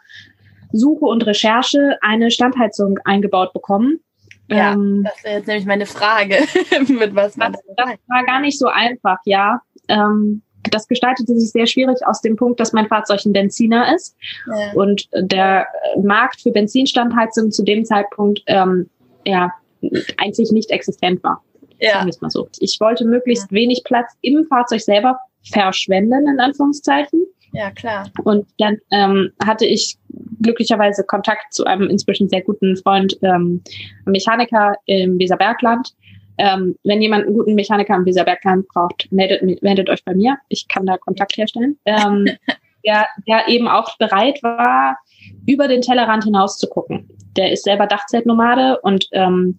Suche und Recherche eine Standheizung eingebaut bekommen ja, ähm, das wäre jetzt nämlich meine Frage, mit was man. Das, das war gar nicht so einfach, ja. Ähm, das gestaltete sich sehr schwierig aus dem Punkt, dass mein Fahrzeug ein Benziner ist ja. und der Markt für Benzinstandheizung zu dem Zeitpunkt ähm, ja eigentlich nicht existent war. Ja. Mal so. Ich wollte möglichst ja. wenig Platz im Fahrzeug selber verschwenden, in Anführungszeichen. Ja, klar. Und dann ähm, hatte ich glücklicherweise Kontakt zu einem inzwischen sehr guten Freund, ähm, Mechaniker im Weserbergland. Ähm, wenn jemand einen guten Mechaniker im Weserbergland braucht, meldet, meldet euch bei mir. Ich kann da Kontakt herstellen. Ähm, der, der eben auch bereit war, über den Tellerrand hinaus zu gucken. Der ist selber Dachzeltnomade und ähm,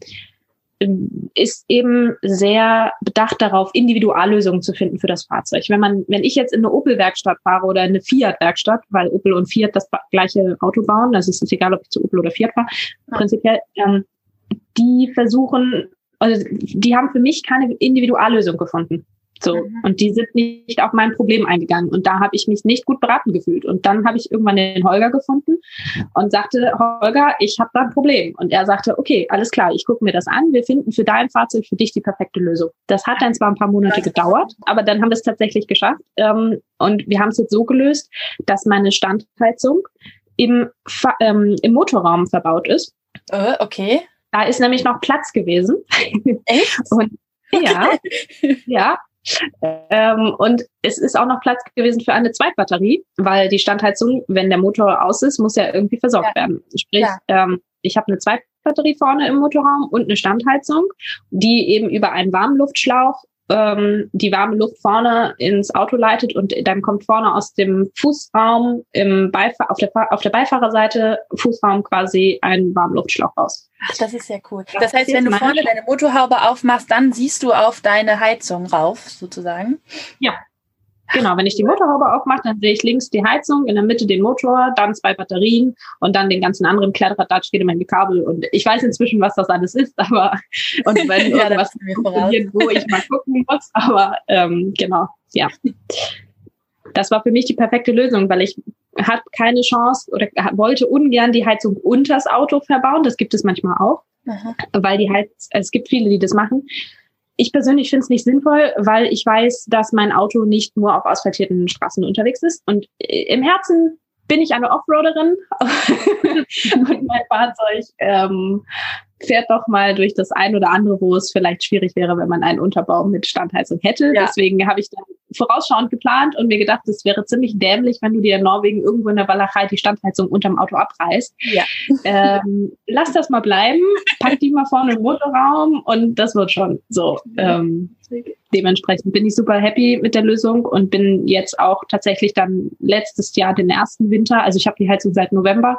ist eben sehr bedacht darauf, Individuallösungen zu finden für das Fahrzeug. Wenn man, wenn ich jetzt in eine Opel-Werkstatt fahre oder in eine Fiat-Werkstatt, weil Opel und Fiat das gleiche Auto bauen, also es ist egal, ob ich zu Opel oder Fiat fahre, ja. prinzipiell, ähm, die versuchen, also die haben für mich keine Individuallösung gefunden. So. Mhm. Und die sind nicht auf mein Problem eingegangen. Und da habe ich mich nicht gut beraten gefühlt. Und dann habe ich irgendwann den Holger gefunden und sagte, Holger, ich habe da ein Problem. Und er sagte, okay, alles klar, ich gucke mir das an. Wir finden für dein Fahrzeug für dich die perfekte Lösung. Das hat dann zwar ein paar Monate gedauert, aber dann haben wir es tatsächlich geschafft. Ähm, und wir haben es jetzt so gelöst, dass meine Standheizung im, ähm, im Motorraum verbaut ist. Uh, okay. Da ist nämlich noch Platz gewesen. Echt? Und ja, ja, ähm, und es ist auch noch Platz gewesen für eine Zweitbatterie, weil die Standheizung, wenn der Motor aus ist, muss ja irgendwie versorgt ja. werden. Sprich, ja. ähm, ich habe eine Zweitbatterie vorne im Motorraum und eine Standheizung, die eben über einen Warmluftschlauch ähm, die warme Luft vorne ins Auto leitet und dann kommt vorne aus dem Fußraum im Beifahr auf, der, auf der Beifahrerseite Fußraum quasi ein Warmluftschlauch raus. Ach, das ist ja cool. Das, das heißt, wenn du vorne deine Motorhaube aufmachst, dann siehst du auf deine Heizung rauf, sozusagen. Ja. Genau, wenn ich die Motorhaube aufmache, dann sehe ich links die Heizung, in der Mitte den Motor, dann zwei Batterien und dann den ganzen anderen Kletterrad, steht immer die Kabel. Und ich weiß inzwischen, was das alles ist, aber und wenn ja, irgendwas funktioniert, wo ich mal gucken muss, aber ähm, genau, ja. Das war für mich die perfekte Lösung, weil ich hat keine Chance oder wollte ungern die Heizung unters Auto verbauen. Das gibt es manchmal auch, Aha. weil die Heiz es gibt viele, die das machen. Ich persönlich finde es nicht sinnvoll, weil ich weiß, dass mein Auto nicht nur auf asphaltierten Straßen unterwegs ist. Und äh, im Herzen bin ich eine Offroaderin und mein Fahrzeug ähm, fährt doch mal durch das ein oder andere, wo es vielleicht schwierig wäre, wenn man einen Unterbau mit Standheizung hätte. Ja. Deswegen habe ich dann vorausschauend geplant und mir gedacht, es wäre ziemlich dämlich, wenn du dir in Norwegen irgendwo in der Walachei die Standheizung unterm Auto abreißt. Ja. Ähm, lass das mal bleiben, pack die mal vorne im Motorraum und das wird schon so. Ähm, dementsprechend bin ich super happy mit der Lösung und bin jetzt auch tatsächlich dann letztes Jahr den ersten Winter, also ich habe die Heizung seit November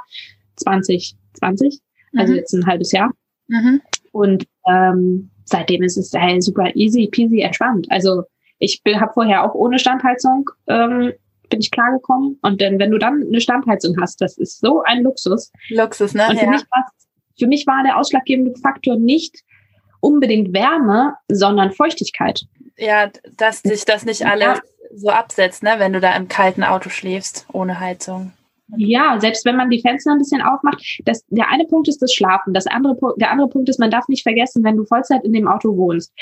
2020, also mhm. jetzt ein halbes Jahr Mhm. Und ähm, seitdem ist es hey, super easy, peasy, entspannt. Also ich habe vorher auch ohne Standheizung ähm, bin ich klargekommen. Und dann, wenn du dann eine Standheizung hast, das ist so ein Luxus. Luxus, ne? Und für, ja. mich, war, für mich war der ausschlaggebende Faktor nicht unbedingt Wärme, sondern Feuchtigkeit. Ja, dass sich das nicht alle ja. so absetzt, ne, wenn du da im kalten Auto schläfst, ohne Heizung. Ja, selbst wenn man die Fenster ein bisschen aufmacht, das, der eine Punkt ist das Schlafen. Das andere, der andere Punkt ist, man darf nicht vergessen, wenn du Vollzeit in dem Auto wohnst.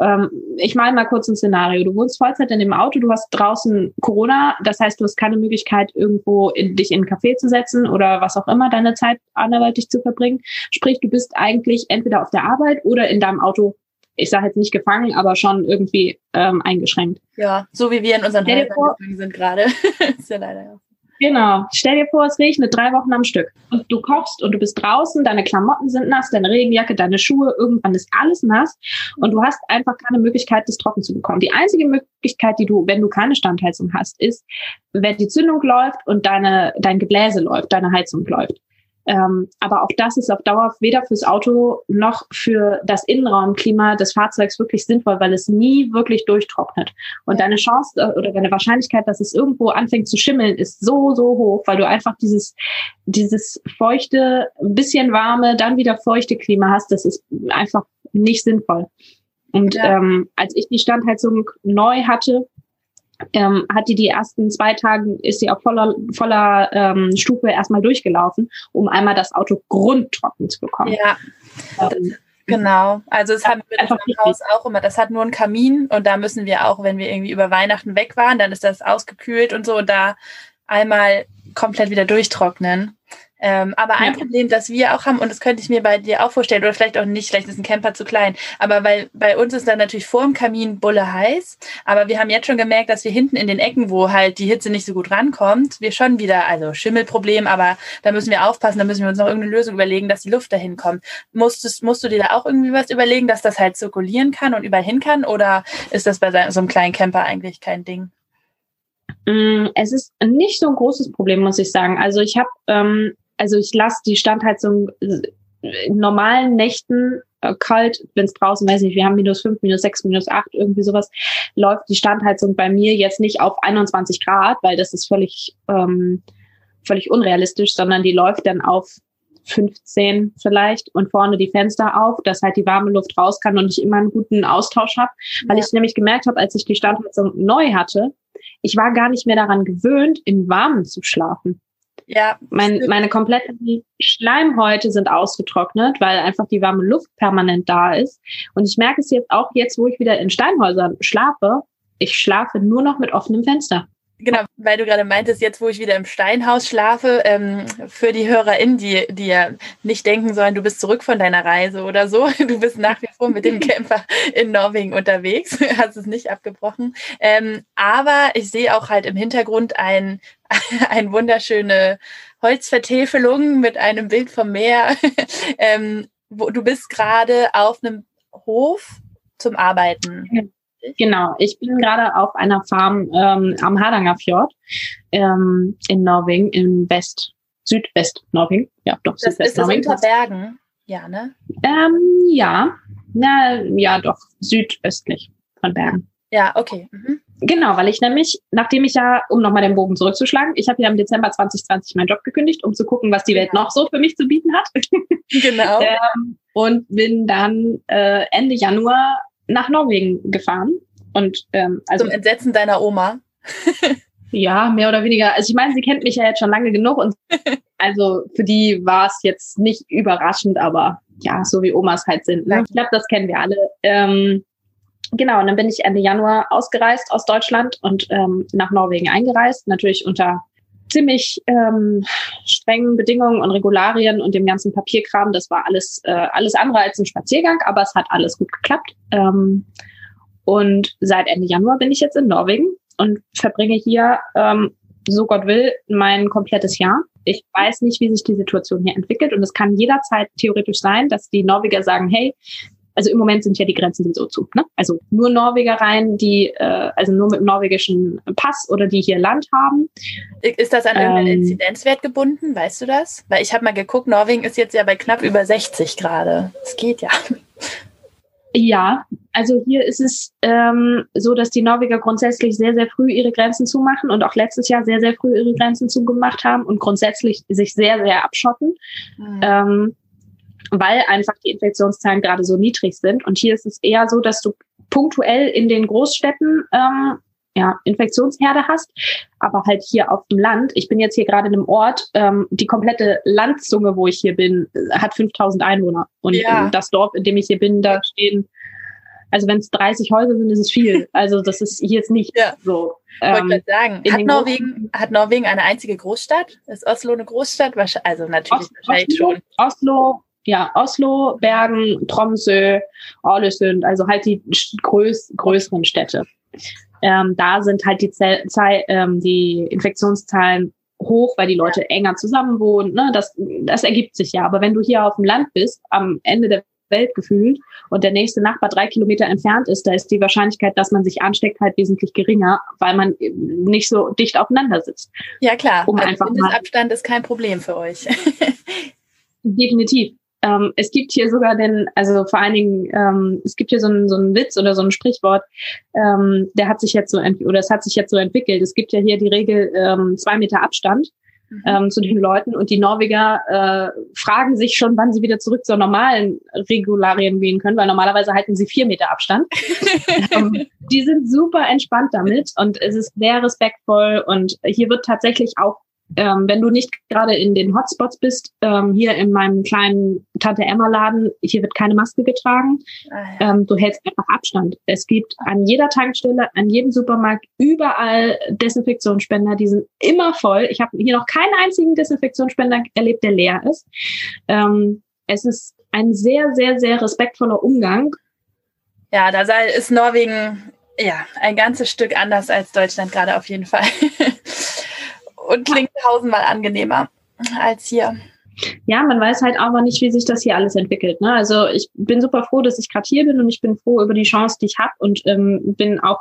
Ähm, ich male mal kurz ein Szenario. Du wohnst Vollzeit in dem Auto, du hast draußen Corona, das heißt, du hast keine Möglichkeit, irgendwo in, dich in einen Café zu setzen oder was auch immer, deine Zeit anderweitig zu verbringen. Sprich, du bist eigentlich entweder auf der Arbeit oder in deinem Auto ich sage jetzt nicht gefangen, aber schon irgendwie ähm, eingeschränkt. Ja, so wie wir in unseren Häusern gefangen sind gerade. ist ja leider ja. Genau. Stell dir vor, es regnet drei Wochen am Stück. Und du kochst und du bist draußen, deine Klamotten sind nass, deine Regenjacke, deine Schuhe, irgendwann ist alles nass. Und du hast einfach keine Möglichkeit, das trocken zu bekommen. Die einzige Möglichkeit, die du, wenn du keine Standheizung hast, ist, wenn die Zündung läuft und deine, dein Gebläse läuft, deine Heizung läuft. Ähm, aber auch das ist auf Dauer weder fürs Auto noch für das Innenraumklima des Fahrzeugs wirklich sinnvoll, weil es nie wirklich durchtrocknet. Und deine Chance äh, oder deine Wahrscheinlichkeit, dass es irgendwo anfängt zu schimmeln, ist so, so hoch, weil du einfach dieses, dieses feuchte, bisschen warme, dann wieder feuchte Klima hast. Das ist einfach nicht sinnvoll. Und ja. ähm, als ich die Standheizung neu hatte, ähm, hat die die ersten zwei Tage, ist sie auf voller, voller ähm, Stufe erstmal durchgelaufen, um einmal das Auto grundtrocken zu bekommen. Ja. Ähm, Genau, also es haben wir im Haus auch immer, das hat nur einen Kamin und da müssen wir auch, wenn wir irgendwie über Weihnachten weg waren, dann ist das ausgekühlt und so und da einmal komplett wieder durchtrocknen. Ähm, aber ja. ein Problem, das wir auch haben, und das könnte ich mir bei dir auch vorstellen, oder vielleicht auch nicht, vielleicht ist ein Camper zu klein, aber weil bei uns ist dann natürlich vor dem Kamin Bulle heiß, aber wir haben jetzt schon gemerkt, dass wir hinten in den Ecken, wo halt die Hitze nicht so gut rankommt, wir schon wieder, also Schimmelproblem, aber da müssen wir aufpassen, da müssen wir uns noch irgendeine Lösung überlegen, dass die Luft dahin kommt. Musstest, musst du dir da auch irgendwie was überlegen, dass das halt zirkulieren kann und überall hin kann, oder ist das bei so einem kleinen Camper eigentlich kein Ding? Mm, es ist nicht so ein großes Problem, muss ich sagen. Also ich habe ähm, also ich lasse die Standheizung in normalen Nächten äh, kalt, wenn es draußen, weiß nicht, wir haben minus fünf, minus sechs, minus acht, irgendwie sowas, läuft die Standheizung bei mir jetzt nicht auf 21 Grad, weil das ist völlig, ähm, völlig unrealistisch, sondern die läuft dann auf 15 vielleicht und vorne die Fenster auf, dass halt die warme Luft raus kann und ich immer einen guten Austausch habe. Weil ja. ich nämlich gemerkt habe, als ich die Standheizung neu hatte, ich war gar nicht mehr daran gewöhnt, im Warmen zu schlafen. Ja. Mein, meine kompletten Schleimhäute sind ausgetrocknet, weil einfach die warme Luft permanent da ist. Und ich merke es jetzt auch jetzt, wo ich wieder in Steinhäusern schlafe. Ich schlafe nur noch mit offenem Fenster. Genau, weil du gerade meintest, jetzt wo ich wieder im Steinhaus schlafe, ähm, für die HörerInnen, die, die ja nicht denken sollen, du bist zurück von deiner Reise oder so, du bist nach wie vor mit dem Camper in Norwegen unterwegs, hast es nicht abgebrochen. Ähm, aber ich sehe auch halt im Hintergrund ein, ein wunderschöne Holzvertäfelung mit einem Bild vom Meer. ähm, wo, du bist gerade auf einem Hof zum Arbeiten. Genau, ich bin gerade auf einer Farm ähm, am Hardanger Fjord ähm, in Norwegen, im West, Südwest-Norwegen. Ja, doch, das Südwest ist das unter Bergen, ja, ne? Ähm, ja, na, ja, doch, südöstlich von Bergen. Ja, okay. Mhm. Genau, weil ich nämlich, nachdem ich ja, um nochmal den Bogen zurückzuschlagen, ich habe ja im Dezember 2020 meinen Job gekündigt, um zu gucken, was die Welt ja. noch so für mich zu bieten hat. Genau. ähm, und bin dann äh, Ende Januar nach Norwegen gefahren. Und ähm, also zum Entsetzen deiner Oma. ja, mehr oder weniger. Also ich meine, sie kennt mich ja jetzt schon lange genug und also für die war es jetzt nicht überraschend, aber ja, so wie Omas halt sind. Ne? Ich glaube, das kennen wir alle. Ähm, Genau, und dann bin ich Ende Januar ausgereist aus Deutschland und ähm, nach Norwegen eingereist, natürlich unter ziemlich ähm, strengen Bedingungen und Regularien und dem ganzen Papierkram. Das war alles, äh, alles andere als ein Spaziergang, aber es hat alles gut geklappt. Ähm, und seit Ende Januar bin ich jetzt in Norwegen und verbringe hier, ähm, so Gott will, mein komplettes Jahr. Ich weiß nicht, wie sich die Situation hier entwickelt und es kann jederzeit theoretisch sein, dass die Norweger sagen, hey, also im Moment sind ja die Grenzen sowieso zu. Ne? Also nur Norweger rein, die äh, also nur mit norwegischen Pass oder die hier Land haben. Ist das an irgendeinen ähm, Inzidenzwert gebunden? Weißt du das? Weil ich habe mal geguckt, Norwegen ist jetzt ja bei knapp über 60 gerade. Es geht ja. Ja, also hier ist es ähm, so, dass die Norweger grundsätzlich sehr, sehr früh ihre Grenzen zumachen und auch letztes Jahr sehr, sehr früh ihre Grenzen zugemacht haben und grundsätzlich sich sehr, sehr abschotten. Mhm. Ähm, weil einfach die Infektionszahlen gerade so niedrig sind. Und hier ist es eher so, dass du punktuell in den Großstädten ähm, ja, Infektionsherde hast, aber halt hier auf dem Land. Ich bin jetzt hier gerade in einem Ort, ähm, die komplette Landzunge, wo ich hier bin, hat 5000 Einwohner. Und ja. das Dorf, in dem ich hier bin, da stehen, also wenn es 30 Häuser sind, ist es viel. Also das ist hier jetzt nicht ja. so. Ich wollte ähm, sagen, hat Norwegen, hat Norwegen eine einzige Großstadt? Ist Oslo eine Großstadt? Also natürlich Os wahrscheinlich Oslo, schon. Oslo ja, Oslo, Bergen, Tromsø, Ålesund, also halt die größ größeren Städte. Ähm, da sind halt die, Zell ähm, die Infektionszahlen hoch, weil die Leute enger zusammen wohnen. Ne? Das, das ergibt sich ja. Aber wenn du hier auf dem Land bist, am Ende der Welt gefühlt und der nächste Nachbar drei Kilometer entfernt ist, da ist die Wahrscheinlichkeit, dass man sich ansteckt, halt wesentlich geringer, weil man nicht so dicht aufeinander sitzt. Ja klar, um also einfach Mindestabstand ist kein Problem für euch. Definitiv. Ähm, es gibt hier sogar den, also vor allen Dingen, ähm, es gibt hier so einen, so einen Witz oder so ein Sprichwort, ähm, der hat sich jetzt so, oder es hat sich jetzt so entwickelt. Es gibt ja hier die Regel ähm, zwei Meter Abstand mhm. ähm, zu den Leuten und die Norweger äh, fragen sich schon, wann sie wieder zurück zur normalen Regularien gehen können, weil normalerweise halten sie vier Meter Abstand. ähm, die sind super entspannt damit und es ist sehr respektvoll und hier wird tatsächlich auch ähm, wenn du nicht gerade in den Hotspots bist, ähm, hier in meinem kleinen Tante Emma Laden, hier wird keine Maske getragen. Ah, ja. ähm, du hältst einfach Abstand. Es gibt an jeder Tankstelle, an jedem Supermarkt überall Desinfektionsspender. Die sind immer voll. Ich habe hier noch keinen einzigen Desinfektionsspender erlebt, der leer ist. Ähm, es ist ein sehr, sehr, sehr respektvoller Umgang. Ja, da ist Norwegen ja ein ganzes Stück anders als Deutschland gerade auf jeden Fall. und klingt tausendmal angenehmer als hier. Ja, man weiß halt aber nicht, wie sich das hier alles entwickelt. Ne? Also ich bin super froh, dass ich gerade hier bin und ich bin froh über die Chance, die ich habe und ähm, bin auch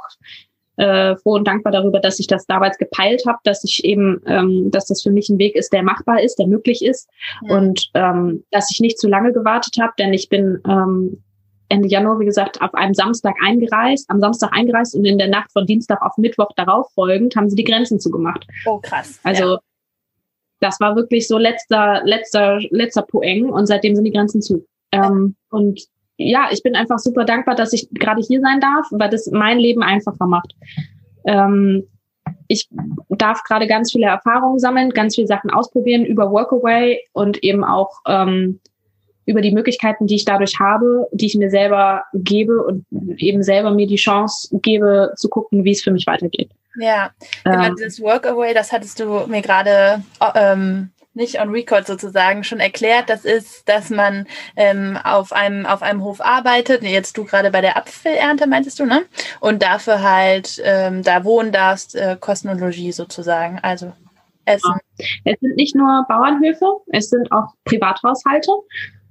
äh, froh und dankbar darüber, dass ich das damals gepeilt habe, dass ich eben, ähm, dass das für mich ein Weg ist, der machbar ist, der möglich ist ja. und ähm, dass ich nicht zu lange gewartet habe, denn ich bin ähm, Ende Januar, wie gesagt, auf einem Samstag eingereist, am Samstag eingereist und in der Nacht von Dienstag auf Mittwoch darauf folgend haben sie die Grenzen zugemacht. Oh, krass. Also ja. das war wirklich so letzter, letzter, letzter Poeng und seitdem sind die Grenzen zu. Ähm, und ja, ich bin einfach super dankbar, dass ich gerade hier sein darf, weil das mein Leben einfacher macht. Ähm, ich darf gerade ganz viele Erfahrungen sammeln, ganz viele Sachen ausprobieren über Workaway und eben auch ähm, über die Möglichkeiten, die ich dadurch habe, die ich mir selber gebe und eben selber mir die Chance gebe, zu gucken, wie es für mich weitergeht. Ja, genau, ähm, dieses Workaway, das hattest du mir gerade ähm, nicht on record sozusagen schon erklärt. Das ist, dass man ähm, auf einem auf einem Hof arbeitet. Jetzt du gerade bei der Apfelernte meintest du, ne? Und dafür halt ähm, da wohnen darfst, äh, Kosten und Logis sozusagen. Also Essen. Es sind nicht nur Bauernhöfe, es sind auch Privathaushalte.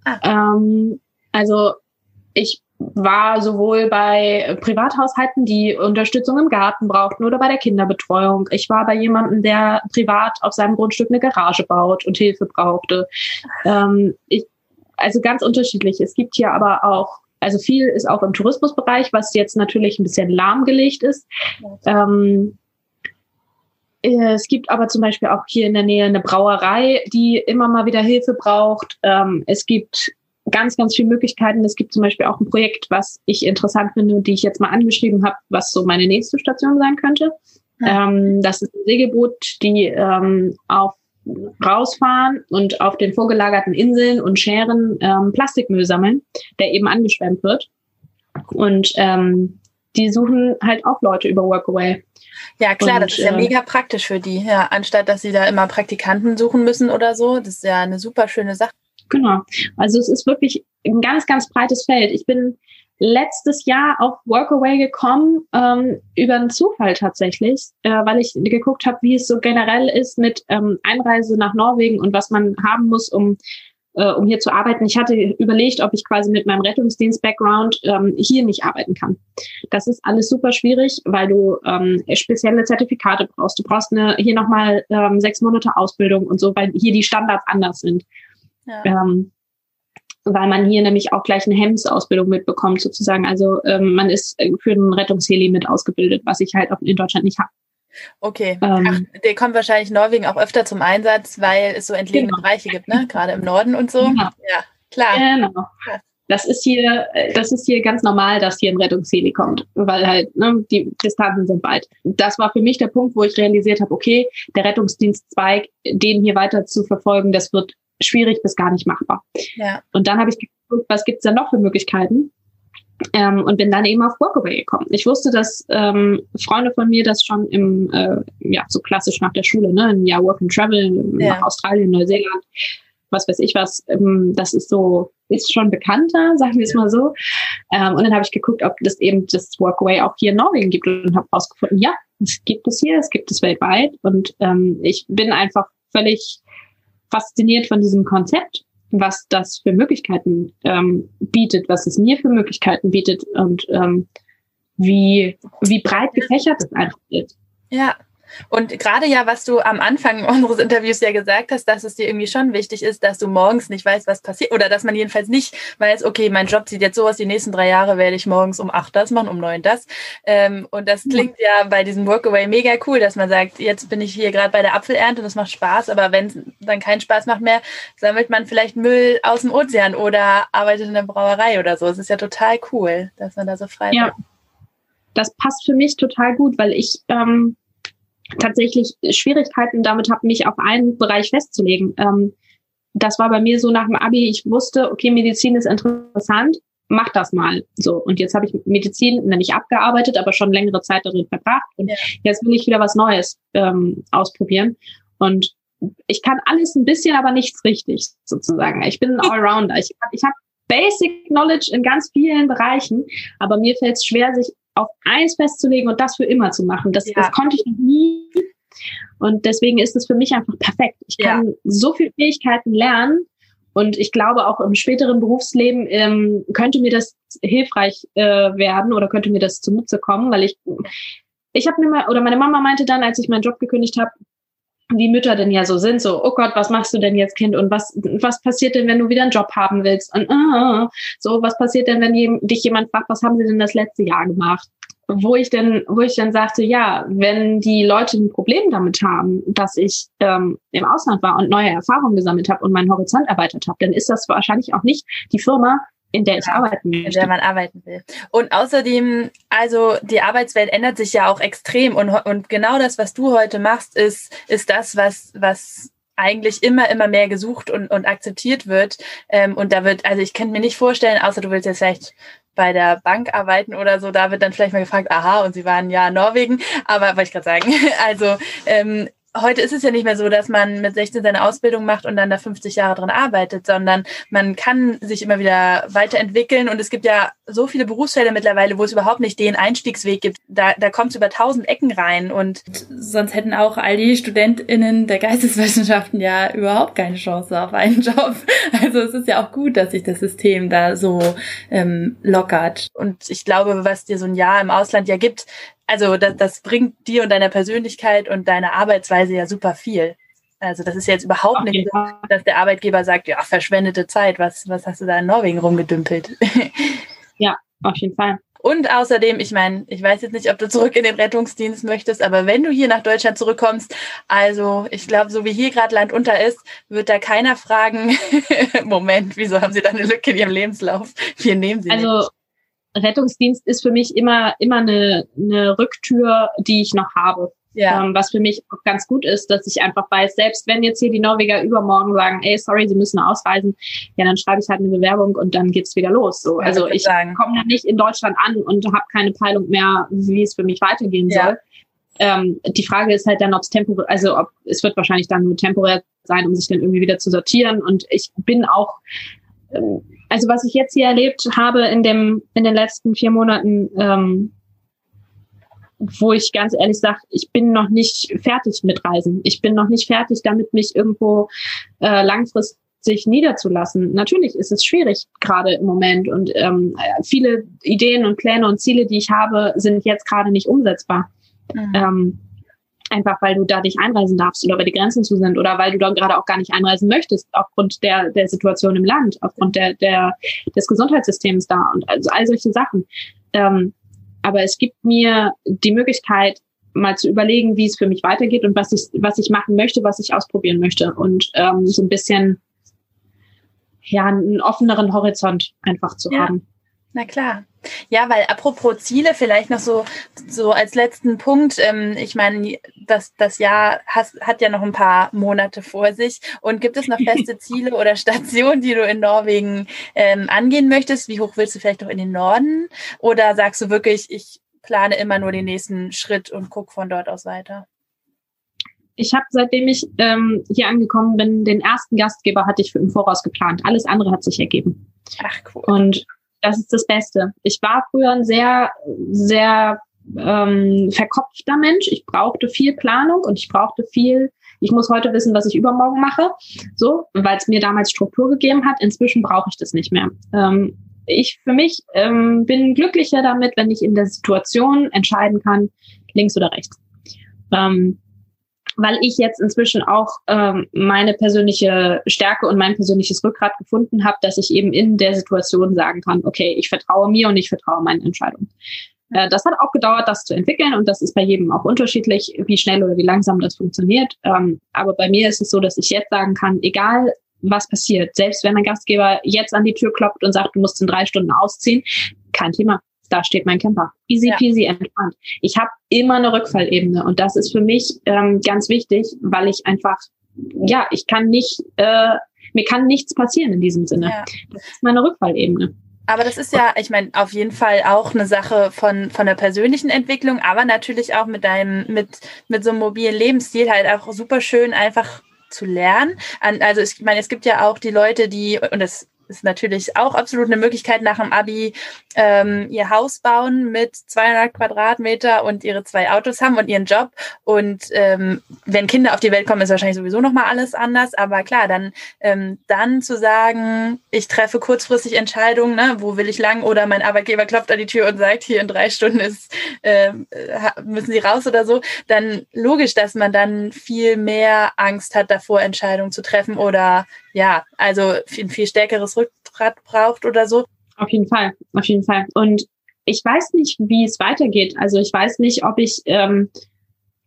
Ah. Ähm, also ich war sowohl bei Privathaushalten, die Unterstützung im Garten brauchten oder bei der Kinderbetreuung. Ich war bei jemandem, der privat auf seinem Grundstück eine Garage baut und Hilfe brauchte. Ähm, ich, also ganz unterschiedlich. Es gibt hier aber auch Also viel ist auch im Tourismusbereich, was jetzt natürlich ein bisschen lahmgelegt ist. Ähm, äh, es gibt aber zum Beispiel auch hier in der Nähe eine Brauerei, die immer mal wieder Hilfe braucht. Ähm, es gibt ganz, ganz viele Möglichkeiten. Es gibt zum Beispiel auch ein Projekt, was ich interessant finde und die ich jetzt mal angeschrieben habe, was so meine nächste Station sein könnte. Ja. Ähm, das ist ein Segelboot, die ähm, auf rausfahren und auf den vorgelagerten Inseln und Schären Plastikmüll sammeln, der eben angeschwemmt wird. Und ähm, die suchen halt auch Leute über Workaway. Ja, klar, und, das ist ja äh, mega praktisch für die. Ja, anstatt dass sie da immer Praktikanten suchen müssen oder so. Das ist ja eine super schöne Sache. Genau. Also es ist wirklich ein ganz, ganz breites Feld. Ich bin letztes Jahr auf Workaway gekommen, ähm, über einen Zufall tatsächlich, äh, weil ich geguckt habe, wie es so generell ist mit ähm, Einreise nach Norwegen und was man haben muss, um äh, um hier zu arbeiten. Ich hatte überlegt, ob ich quasi mit meinem Rettungsdienst-Background ähm, hier nicht arbeiten kann. Das ist alles super schwierig, weil du ähm, spezielle Zertifikate brauchst. Du brauchst eine, hier nochmal ähm, sechs Monate Ausbildung und so, weil hier die Standards anders sind. Ja. Ähm, weil man hier nämlich auch gleich eine Hemmsausbildung mitbekommt sozusagen. Also ähm, man ist für einen Rettungsheli mit ausgebildet, was ich halt auch in Deutschland nicht habe. Okay. Ähm, Ach, der kommt wahrscheinlich Norwegen auch öfter zum Einsatz, weil es so entlegene genau. Bereiche gibt, ne? Gerade im Norden und so. Genau. Ja, klar. Genau. Das ist hier, das ist hier ganz normal, dass hier ein Rettungsheli kommt, weil halt ne, die Distanzen sind weit. Das war für mich der Punkt, wo ich realisiert habe, okay, der Rettungsdienstzweig, den hier weiter zu verfolgen, das wird schwierig bis gar nicht machbar. Ja. Und dann habe ich geguckt, was gibt's denn noch für Möglichkeiten? Ähm, und bin dann eben auf Workaway gekommen. Ich wusste, dass ähm, Freunde von mir das schon im, äh, ja, so klassisch nach der Schule, ne, ein Jahr Work and Travel ja. nach Australien, Neuseeland, was weiß ich was, ähm, das ist so, ist schon bekannter, sagen wir es mal so. Ähm, und dann habe ich geguckt, ob das eben das Workaway auch hier in Norwegen gibt und habe herausgefunden, ja, es gibt es hier, es gibt es weltweit. Und ähm, ich bin einfach völlig fasziniert von diesem Konzept was das für Möglichkeiten ähm, bietet, was es mir für Möglichkeiten bietet und ähm, wie, wie breit gefächert es einfach ist. Ja, und gerade ja, was du am Anfang unseres Interviews ja gesagt hast, dass es dir irgendwie schon wichtig ist, dass du morgens nicht weißt, was passiert, oder dass man jedenfalls nicht weiß, okay, mein Job sieht jetzt so aus, die nächsten drei Jahre werde ich morgens um acht das machen, um neun das. Ähm, und das klingt ja bei diesem Workaway mega cool, dass man sagt, jetzt bin ich hier gerade bei der Apfelernte und es macht Spaß, aber wenn es dann keinen Spaß macht mehr, sammelt man vielleicht Müll aus dem Ozean oder arbeitet in der Brauerei oder so. Es ist ja total cool, dass man da so frei ja. Das passt für mich total gut, weil ich ähm, tatsächlich Schwierigkeiten damit habe, mich auf einen Bereich festzulegen. Ähm, das war bei mir so nach dem Abi, ich wusste, okay, Medizin ist interessant, mach das mal. So, und jetzt habe ich Medizin nämlich abgearbeitet, aber schon längere Zeit darin verbracht. Und ja. jetzt will ich wieder was Neues ähm, ausprobieren. Und ich kann alles ein bisschen, aber nichts richtig, sozusagen. Ich bin ein Allrounder. Ich, ich habe Basic Knowledge in ganz vielen Bereichen, aber mir fällt es schwer, sich auf eins festzulegen und das für immer zu machen. Das, ja. das konnte ich noch nie. Und deswegen ist es für mich einfach perfekt. Ich kann ja. so viele Fähigkeiten lernen und ich glaube auch im späteren Berufsleben ähm, könnte mir das hilfreich äh, werden oder könnte mir das zunutze kommen, weil ich ich habe mir mal oder meine Mama meinte dann, als ich meinen Job gekündigt habe, wie Mütter denn ja so sind, so, oh Gott, was machst du denn jetzt, Kind? Und was, was passiert denn, wenn du wieder einen Job haben willst? Und uh, so, was passiert denn, wenn je, dich jemand fragt, was haben sie denn das letzte Jahr gemacht? Wo ich denn, wo ich dann sagte, ja, wenn die Leute ein Problem damit haben, dass ich ähm, im Ausland war und neue Erfahrungen gesammelt habe und meinen Horizont erweitert habe, dann ist das wahrscheinlich auch nicht die Firma, in der ich ja, arbeiten möchte. In der man arbeiten will. Und außerdem, also die Arbeitswelt ändert sich ja auch extrem und, und genau das, was du heute machst, ist, ist das, was, was eigentlich immer, immer mehr gesucht und, und akzeptiert wird. Ähm, und da wird, also ich könnte mir nicht vorstellen, außer du willst jetzt vielleicht bei der Bank arbeiten oder so, da wird dann vielleicht mal gefragt, aha, und sie waren ja Norwegen, aber wollte ich gerade sagen, also ähm, heute ist es ja nicht mehr so, dass man mit 16 seine Ausbildung macht und dann da 50 Jahre drin arbeitet, sondern man kann sich immer wieder weiterentwickeln und es gibt ja so viele Berufsfelder mittlerweile, wo es überhaupt nicht den Einstiegsweg gibt. Da, da kommt es über tausend Ecken rein und sonst hätten auch all die StudentInnen der Geisteswissenschaften ja überhaupt keine Chance auf einen Job. Also es ist ja auch gut, dass sich das System da so ähm, lockert. Und ich glaube, was dir so ein Jahr im Ausland ja gibt, also das, das bringt dir und deiner Persönlichkeit und deiner Arbeitsweise ja super viel. Also das ist jetzt überhaupt okay. nicht so, dass der Arbeitgeber sagt, ja, verschwendete Zeit, was, was hast du da in Norwegen rumgedümpelt? Ja, auf jeden Fall. Und außerdem, ich meine, ich weiß jetzt nicht, ob du zurück in den Rettungsdienst möchtest, aber wenn du hier nach Deutschland zurückkommst, also ich glaube, so wie hier gerade Land unter ist, wird da keiner fragen, Moment, wieso haben Sie da eine Lücke in Ihrem Lebenslauf? Wir nehmen Sie Also nicht. Rettungsdienst ist für mich immer, immer eine, eine Rücktür, die ich noch habe. Ja. Ähm, was für mich auch ganz gut ist, dass ich einfach weiß, selbst wenn jetzt hier die Norweger übermorgen sagen, ey, sorry, sie müssen ausreisen, ja, dann schreibe ich halt eine Bewerbung und dann geht's wieder los. So. Ja, also ich komme dann nicht in Deutschland an und habe keine Peilung mehr, wie es für mich weitergehen ja. soll. Ähm, die Frage ist halt dann, ob es temporär, also ob es wird wahrscheinlich dann nur temporär sein, um sich dann irgendwie wieder zu sortieren. Und ich bin auch, ähm, also was ich jetzt hier erlebt habe in dem in den letzten vier Monaten, ähm, wo ich ganz ehrlich sage, ich bin noch nicht fertig mit Reisen. Ich bin noch nicht fertig damit, mich irgendwo äh, langfristig niederzulassen. Natürlich ist es schwierig gerade im Moment und ähm, viele Ideen und Pläne und Ziele, die ich habe, sind jetzt gerade nicht umsetzbar. Mhm. Ähm, einfach weil du da nicht einreisen darfst oder weil die Grenzen zu sind oder weil du da gerade auch gar nicht einreisen möchtest aufgrund der, der Situation im Land, aufgrund der, der, des Gesundheitssystems da und also all solche Sachen. Ähm, aber es gibt mir die Möglichkeit, mal zu überlegen, wie es für mich weitergeht und was ich, was ich machen möchte, was ich ausprobieren möchte und ähm, so ein bisschen ja einen offeneren Horizont einfach zu ja. haben. Na klar. Ja, weil apropos Ziele, vielleicht noch so, so als letzten Punkt. Ähm, ich meine, das, das Jahr has, hat ja noch ein paar Monate vor sich. Und gibt es noch feste Ziele oder Stationen, die du in Norwegen ähm, angehen möchtest? Wie hoch willst du vielleicht noch in den Norden? Oder sagst du wirklich, ich plane immer nur den nächsten Schritt und gucke von dort aus weiter? ich habe, seitdem ich ähm, hier angekommen bin, den ersten Gastgeber hatte ich für im Voraus geplant. Alles andere hat sich ergeben. Ach cool. Und das ist das Beste. Ich war früher ein sehr, sehr ähm, verkopfter Mensch. Ich brauchte viel Planung und ich brauchte viel, ich muss heute wissen, was ich übermorgen mache, so, weil es mir damals Struktur gegeben hat. Inzwischen brauche ich das nicht mehr. Ähm, ich für mich ähm, bin glücklicher damit, wenn ich in der Situation entscheiden kann, links oder rechts. Ähm, weil ich jetzt inzwischen auch ähm, meine persönliche Stärke und mein persönliches Rückgrat gefunden habe, dass ich eben in der Situation sagen kann, okay, ich vertraue mir und ich vertraue meinen Entscheidungen. Äh, das hat auch gedauert, das zu entwickeln und das ist bei jedem auch unterschiedlich, wie schnell oder wie langsam das funktioniert. Ähm, aber bei mir ist es so, dass ich jetzt sagen kann, egal was passiert, selbst wenn ein Gastgeber jetzt an die Tür klopft und sagt, du musst in drei Stunden ausziehen, kein Thema da steht mein Camper. Easy peasy ja. entspannt. Ich habe immer eine Rückfallebene und das ist für mich ähm, ganz wichtig, weil ich einfach, ja, ich kann nicht, äh, mir kann nichts passieren in diesem Sinne. Ja. Das ist meine Rückfallebene. Aber das ist ja, ich meine, auf jeden Fall auch eine Sache von, von der persönlichen Entwicklung, aber natürlich auch mit deinem, mit, mit so einem mobilen Lebensstil halt auch super schön einfach zu lernen. Also ich meine, es gibt ja auch die Leute, die, und das ist natürlich auch absolut eine Möglichkeit nach dem Abi ähm, ihr Haus bauen mit 200 Quadratmeter und ihre zwei Autos haben und ihren Job. Und ähm, wenn Kinder auf die Welt kommen, ist wahrscheinlich sowieso noch mal alles anders. Aber klar, dann ähm, dann zu sagen, ich treffe kurzfristig Entscheidungen, ne, wo will ich lang? Oder mein Arbeitgeber klopft an die Tür und sagt, hier in drei Stunden ist äh, müssen Sie raus oder so. Dann logisch, dass man dann viel mehr Angst hat davor, Entscheidungen zu treffen oder ja, also ein viel stärkeres Rückgrat braucht oder so. Auf jeden Fall, auf jeden Fall. Und ich weiß nicht, wie es weitergeht. Also ich weiß nicht, ob ich, ähm,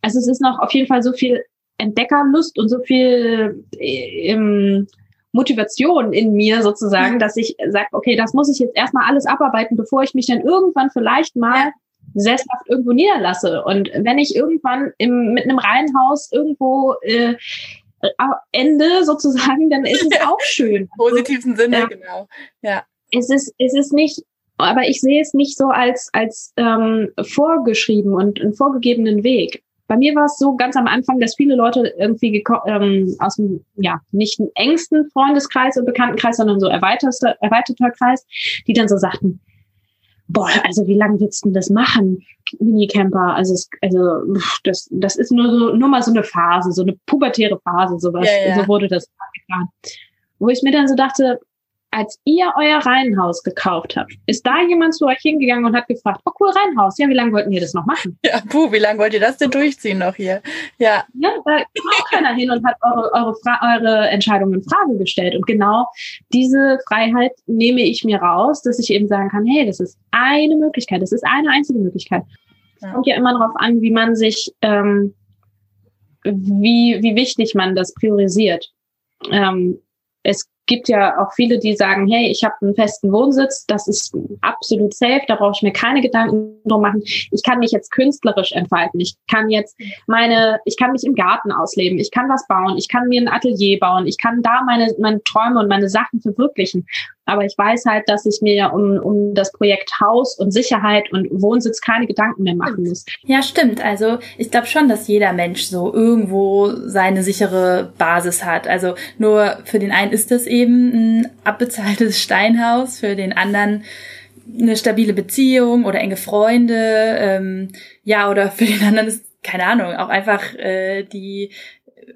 also es ist noch auf jeden Fall so viel Entdeckerlust und so viel ähm, Motivation in mir sozusagen, mhm. dass ich sage, okay, das muss ich jetzt erstmal alles abarbeiten, bevor ich mich dann irgendwann vielleicht mal sesshaft irgendwo niederlasse. Und wenn ich irgendwann im, mit einem Reihenhaus irgendwo äh, Ende sozusagen, dann ist es auch schön. Im positiven Sinne, ja. genau. Ja. Es ist, es ist nicht, aber ich sehe es nicht so als, als ähm, vorgeschrieben und einen vorgegebenen Weg. Bei mir war es so ganz am Anfang, dass viele Leute irgendwie ähm, aus dem, ja, nicht einen engsten Freundeskreis und Bekanntenkreis, sondern so erweiterter, erweiterter Kreis, die dann so sagten, boah, also wie lange willst du denn das machen? Minicamper, also, es, also das, das ist nur so, nur mal so eine Phase, so eine pubertäre Phase, sowas. Ja, ja. So wurde das geplant. Wo ich mir dann so dachte, als ihr euer Reihenhaus gekauft habt, ist da jemand zu euch hingegangen und hat gefragt, oh cool, Reihenhaus, ja, wie lange wollten ihr das noch machen? Ja, puh, wie lange wollt ihr das denn durchziehen noch hier? Ja. Ja, da kam auch keiner hin und hat eure, eure, eure Entscheidung in Frage gestellt. Und genau diese Freiheit nehme ich mir raus, dass ich eben sagen kann, hey, das ist eine Möglichkeit, das ist eine einzige Möglichkeit. Es ja. kommt ja immer darauf an, wie man sich, ähm, wie, wie wichtig man das priorisiert. Ähm, es gibt ja auch viele, die sagen, hey, ich habe einen festen Wohnsitz, das ist absolut safe, da brauche ich mir keine Gedanken drum machen. Ich kann mich jetzt künstlerisch entfalten. Ich kann jetzt meine, ich kann mich im Garten ausleben, ich kann was bauen, ich kann mir ein Atelier bauen, ich kann da meine, meine Träume und meine Sachen verwirklichen. Aber ich weiß halt, dass ich mir um, um das Projekt Haus und Sicherheit und Wohnsitz keine Gedanken mehr machen muss. Ja, stimmt. Also ich glaube schon, dass jeder Mensch so irgendwo seine sichere Basis hat. Also nur für den einen ist das eben ein abbezahltes Steinhaus, für den anderen eine stabile Beziehung oder enge Freunde, ähm, ja, oder für den anderen ist keine Ahnung, auch einfach äh, die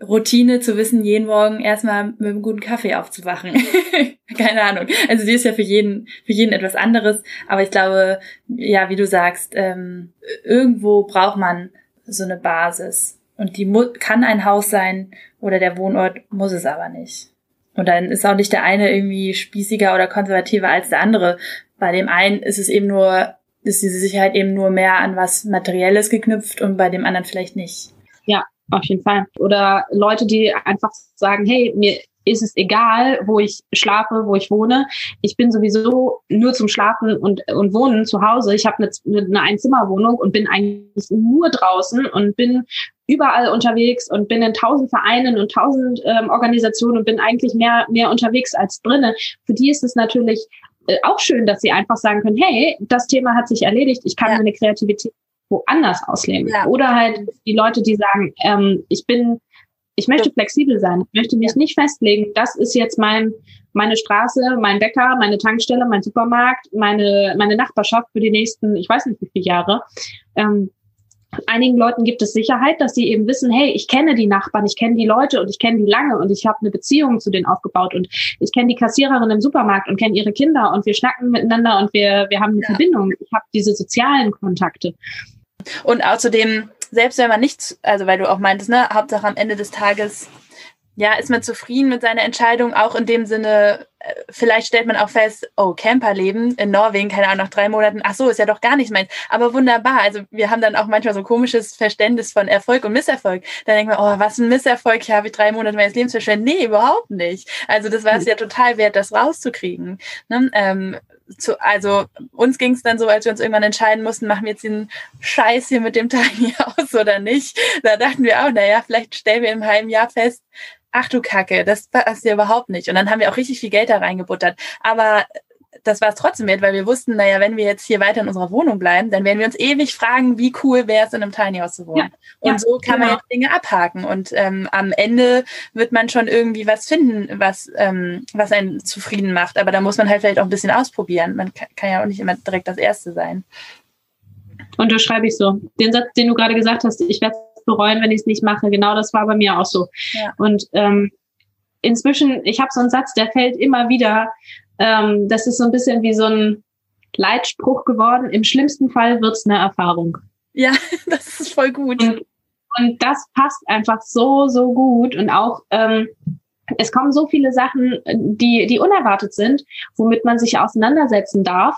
Routine zu wissen, jeden Morgen erstmal mit einem guten Kaffee aufzuwachen. Keine Ahnung. Also sie ist ja für jeden, für jeden etwas anderes. Aber ich glaube, ja, wie du sagst, ähm, irgendwo braucht man so eine Basis. Und die kann ein Haus sein oder der Wohnort muss es aber nicht. Und dann ist auch nicht der eine irgendwie spießiger oder konservativer als der andere. Bei dem einen ist es eben nur, ist diese Sicherheit eben nur mehr an was Materielles geknüpft und bei dem anderen vielleicht nicht. Ja, auf jeden Fall. Oder Leute, die einfach sagen, hey, mir ist es egal, wo ich schlafe, wo ich wohne. Ich bin sowieso nur zum Schlafen und, und Wohnen zu Hause. Ich habe eine, eine Einzimmerwohnung und bin eigentlich nur draußen und bin überall unterwegs und bin in tausend Vereinen und tausend ähm, Organisationen und bin eigentlich mehr, mehr unterwegs als drinne. Für die ist es natürlich äh, auch schön, dass sie einfach sagen können, hey, das Thema hat sich erledigt, ich kann ja. meine Kreativität woanders ausleben. Ja. Oder halt die Leute, die sagen, ähm, ich bin, ich möchte flexibel sein, ich möchte mich ja. nicht festlegen, das ist jetzt mein, meine Straße, mein Bäcker, meine Tankstelle, mein Supermarkt, meine, meine Nachbarschaft für die nächsten, ich weiß nicht wie viele Jahre. Ähm, einigen Leuten gibt es Sicherheit, dass sie eben wissen, hey, ich kenne die Nachbarn, ich kenne die Leute und ich kenne die lange und ich habe eine Beziehung zu denen aufgebaut und ich kenne die Kassiererin im Supermarkt und kenne ihre Kinder und wir schnacken miteinander und wir, wir haben eine ja. Verbindung. Ich habe diese sozialen Kontakte. Und außerdem, selbst wenn man nichts, also weil du auch meintest, ne, Hauptsache am Ende des Tages, ja, ist man zufrieden mit seiner Entscheidung, auch in dem Sinne, äh, vielleicht stellt man auch fest, oh, Camperleben in Norwegen, keine Ahnung, nach drei Monaten, ach so, ist ja doch gar nicht meins. Aber wunderbar. Also wir haben dann auch manchmal so komisches Verständnis von Erfolg und Misserfolg. Dann denkt man, oh, was ein Misserfolg, hier habe ich drei Monate meines Lebens verschwendet. Nee, überhaupt nicht. Also das war es ja total wert, das rauszukriegen. Ne? Ähm, zu, also uns ging es dann so, als wir uns irgendwann entscheiden mussten, machen wir jetzt den Scheiß hier mit dem Tiny House oder nicht. Da dachten wir auch, naja, vielleicht stellen wir im halben Jahr fest, ach du Kacke, das passt ja überhaupt nicht. Und dann haben wir auch richtig viel Geld da reingebuttert. Aber das war es trotzdem wert, weil wir wussten, naja, wenn wir jetzt hier weiter in unserer Wohnung bleiben, dann werden wir uns ewig fragen, wie cool wäre es, in einem Tiny House zu wohnen. Ja, und ja, so kann genau. man jetzt Dinge abhaken. Und ähm, am Ende wird man schon irgendwie was finden, was, ähm, was einen zufrieden macht. Aber da muss man halt vielleicht auch ein bisschen ausprobieren. Man kann, kann ja auch nicht immer direkt das Erste sein. Unterschreibe ich so. Den Satz, den du gerade gesagt hast, ich werde es bereuen, wenn ich es nicht mache. Genau das war bei mir auch so. Ja. Und ähm, inzwischen, ich habe so einen Satz, der fällt immer wieder ähm, das ist so ein bisschen wie so ein Leitspruch geworden. Im schlimmsten Fall wird's eine Erfahrung. Ja, das ist voll gut. Und, und das passt einfach so, so gut. Und auch, ähm, es kommen so viele Sachen, die, die unerwartet sind, womit man sich auseinandersetzen darf.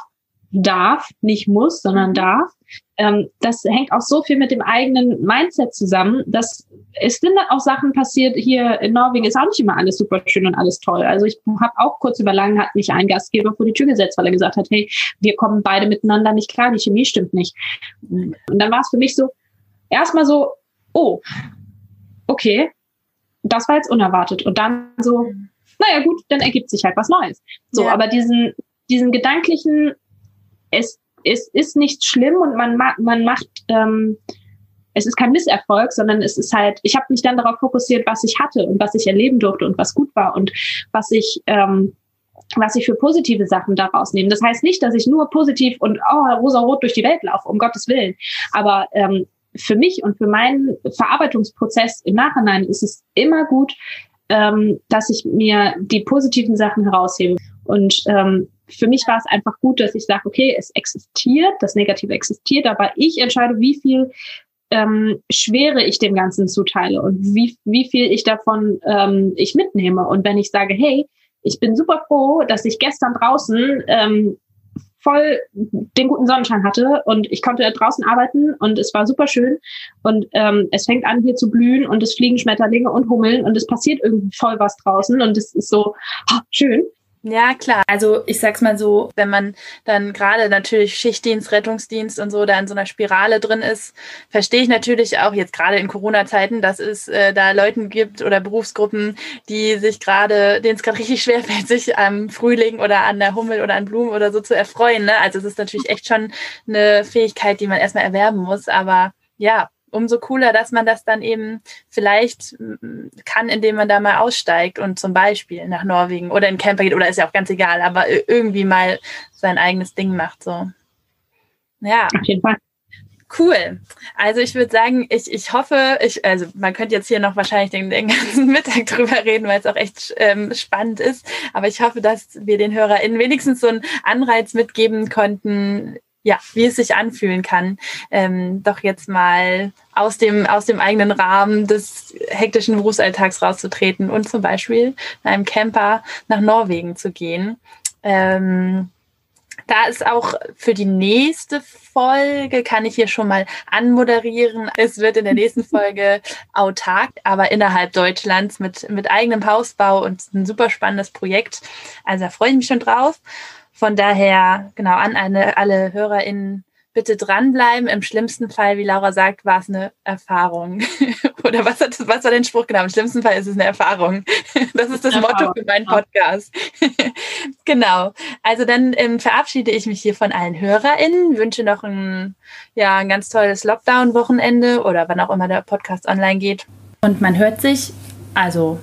Darf, nicht muss, sondern mhm. darf. Ähm, das hängt auch so viel mit dem eigenen Mindset zusammen, dass es sind auch Sachen passiert. Hier in Norwegen ist auch nicht immer alles super schön und alles toll. Also ich habe auch kurz über lang hat mich ein Gastgeber vor die Tür gesetzt, weil er gesagt hat, hey, wir kommen beide miteinander nicht klar, die Chemie stimmt nicht. Und dann war es für mich so, erstmal so, oh, okay, das war jetzt unerwartet. Und dann so, naja gut, dann ergibt sich halt was Neues. So, ja. aber diesen, diesen gedanklichen, es, es ist nicht schlimm und man, man macht ähm, es ist kein Misserfolg, sondern es ist halt, ich habe mich dann darauf fokussiert, was ich hatte und was ich erleben durfte und was gut war und was ich ähm, was ich für positive Sachen daraus nehme. Das heißt nicht, dass ich nur positiv und oh, rosa-rot durch die Welt laufe, um Gottes Willen. Aber ähm, für mich und für meinen Verarbeitungsprozess im Nachhinein ist es immer gut, ähm, dass ich mir die positiven Sachen heraushebe. Und ähm, für mich war es einfach gut, dass ich sage, okay, es existiert, das Negative existiert, aber ich entscheide, wie viel ähm, Schwere ich dem Ganzen zuteile und wie, wie viel ich davon ähm, ich mitnehme. Und wenn ich sage, hey, ich bin super froh, dass ich gestern draußen ähm, voll den guten Sonnenschein hatte und ich konnte draußen arbeiten und es war super schön und ähm, es fängt an hier zu blühen und es fliegen Schmetterlinge und Hummeln und es passiert irgendwie voll was draußen und es ist so oh, schön. Ja, klar. Also ich sag's mal so, wenn man dann gerade natürlich Schichtdienst, Rettungsdienst und so da in so einer Spirale drin ist, verstehe ich natürlich auch jetzt gerade in Corona-Zeiten, dass es äh, da Leuten gibt oder Berufsgruppen, die sich gerade, denen es gerade richtig schwer fällt, sich am Frühling oder an der Hummel oder an Blumen oder so zu erfreuen. Ne? Also es ist natürlich echt schon eine Fähigkeit, die man erstmal erwerben muss. Aber ja, umso cooler, dass man das dann eben vielleicht mm, kann, indem man da mal aussteigt und zum Beispiel nach Norwegen oder in Camper geht oder ist ja auch ganz egal, aber irgendwie mal sein eigenes Ding macht. So. Ja. Auf jeden Fall. Cool. Also ich würde sagen, ich, ich hoffe, ich, also man könnte jetzt hier noch wahrscheinlich den, den ganzen Mittag drüber reden, weil es auch echt ähm, spannend ist. Aber ich hoffe, dass wir den HörerInnen wenigstens so einen Anreiz mitgeben konnten, ja, wie es sich anfühlen kann, ähm, doch jetzt mal aus dem, aus dem eigenen Rahmen des hektischen Berufsalltags rauszutreten und zum Beispiel in einem Camper nach Norwegen zu gehen. Ähm, da ist auch für die nächste Folge, kann ich hier schon mal anmoderieren. Es wird in der nächsten Folge autark, aber innerhalb Deutschlands mit, mit eigenem Hausbau und ein super spannendes Projekt. Also da freue ich mich schon drauf. Von daher, genau, an eine, alle HörerInnen bitte dranbleiben. Im schlimmsten Fall, wie Laura sagt, war es eine Erfahrung. Oder was, hat, was war der Spruch genau? Im schlimmsten Fall ist es eine Erfahrung. Das ist das Motto für meinen Podcast. genau. Also dann ähm, verabschiede ich mich hier von allen HörerInnen, wünsche noch ein, ja, ein ganz tolles Lockdown-Wochenende oder wann auch immer der Podcast online geht. Und man hört sich, also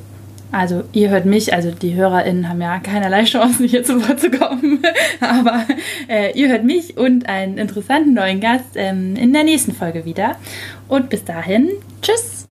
also ihr hört mich, also die HörerInnen haben ja keinerlei Chancen hier zu Wort zu kommen, aber äh, ihr hört mich und einen interessanten neuen Gast ähm, in der nächsten Folge wieder. Und bis dahin, tschüss!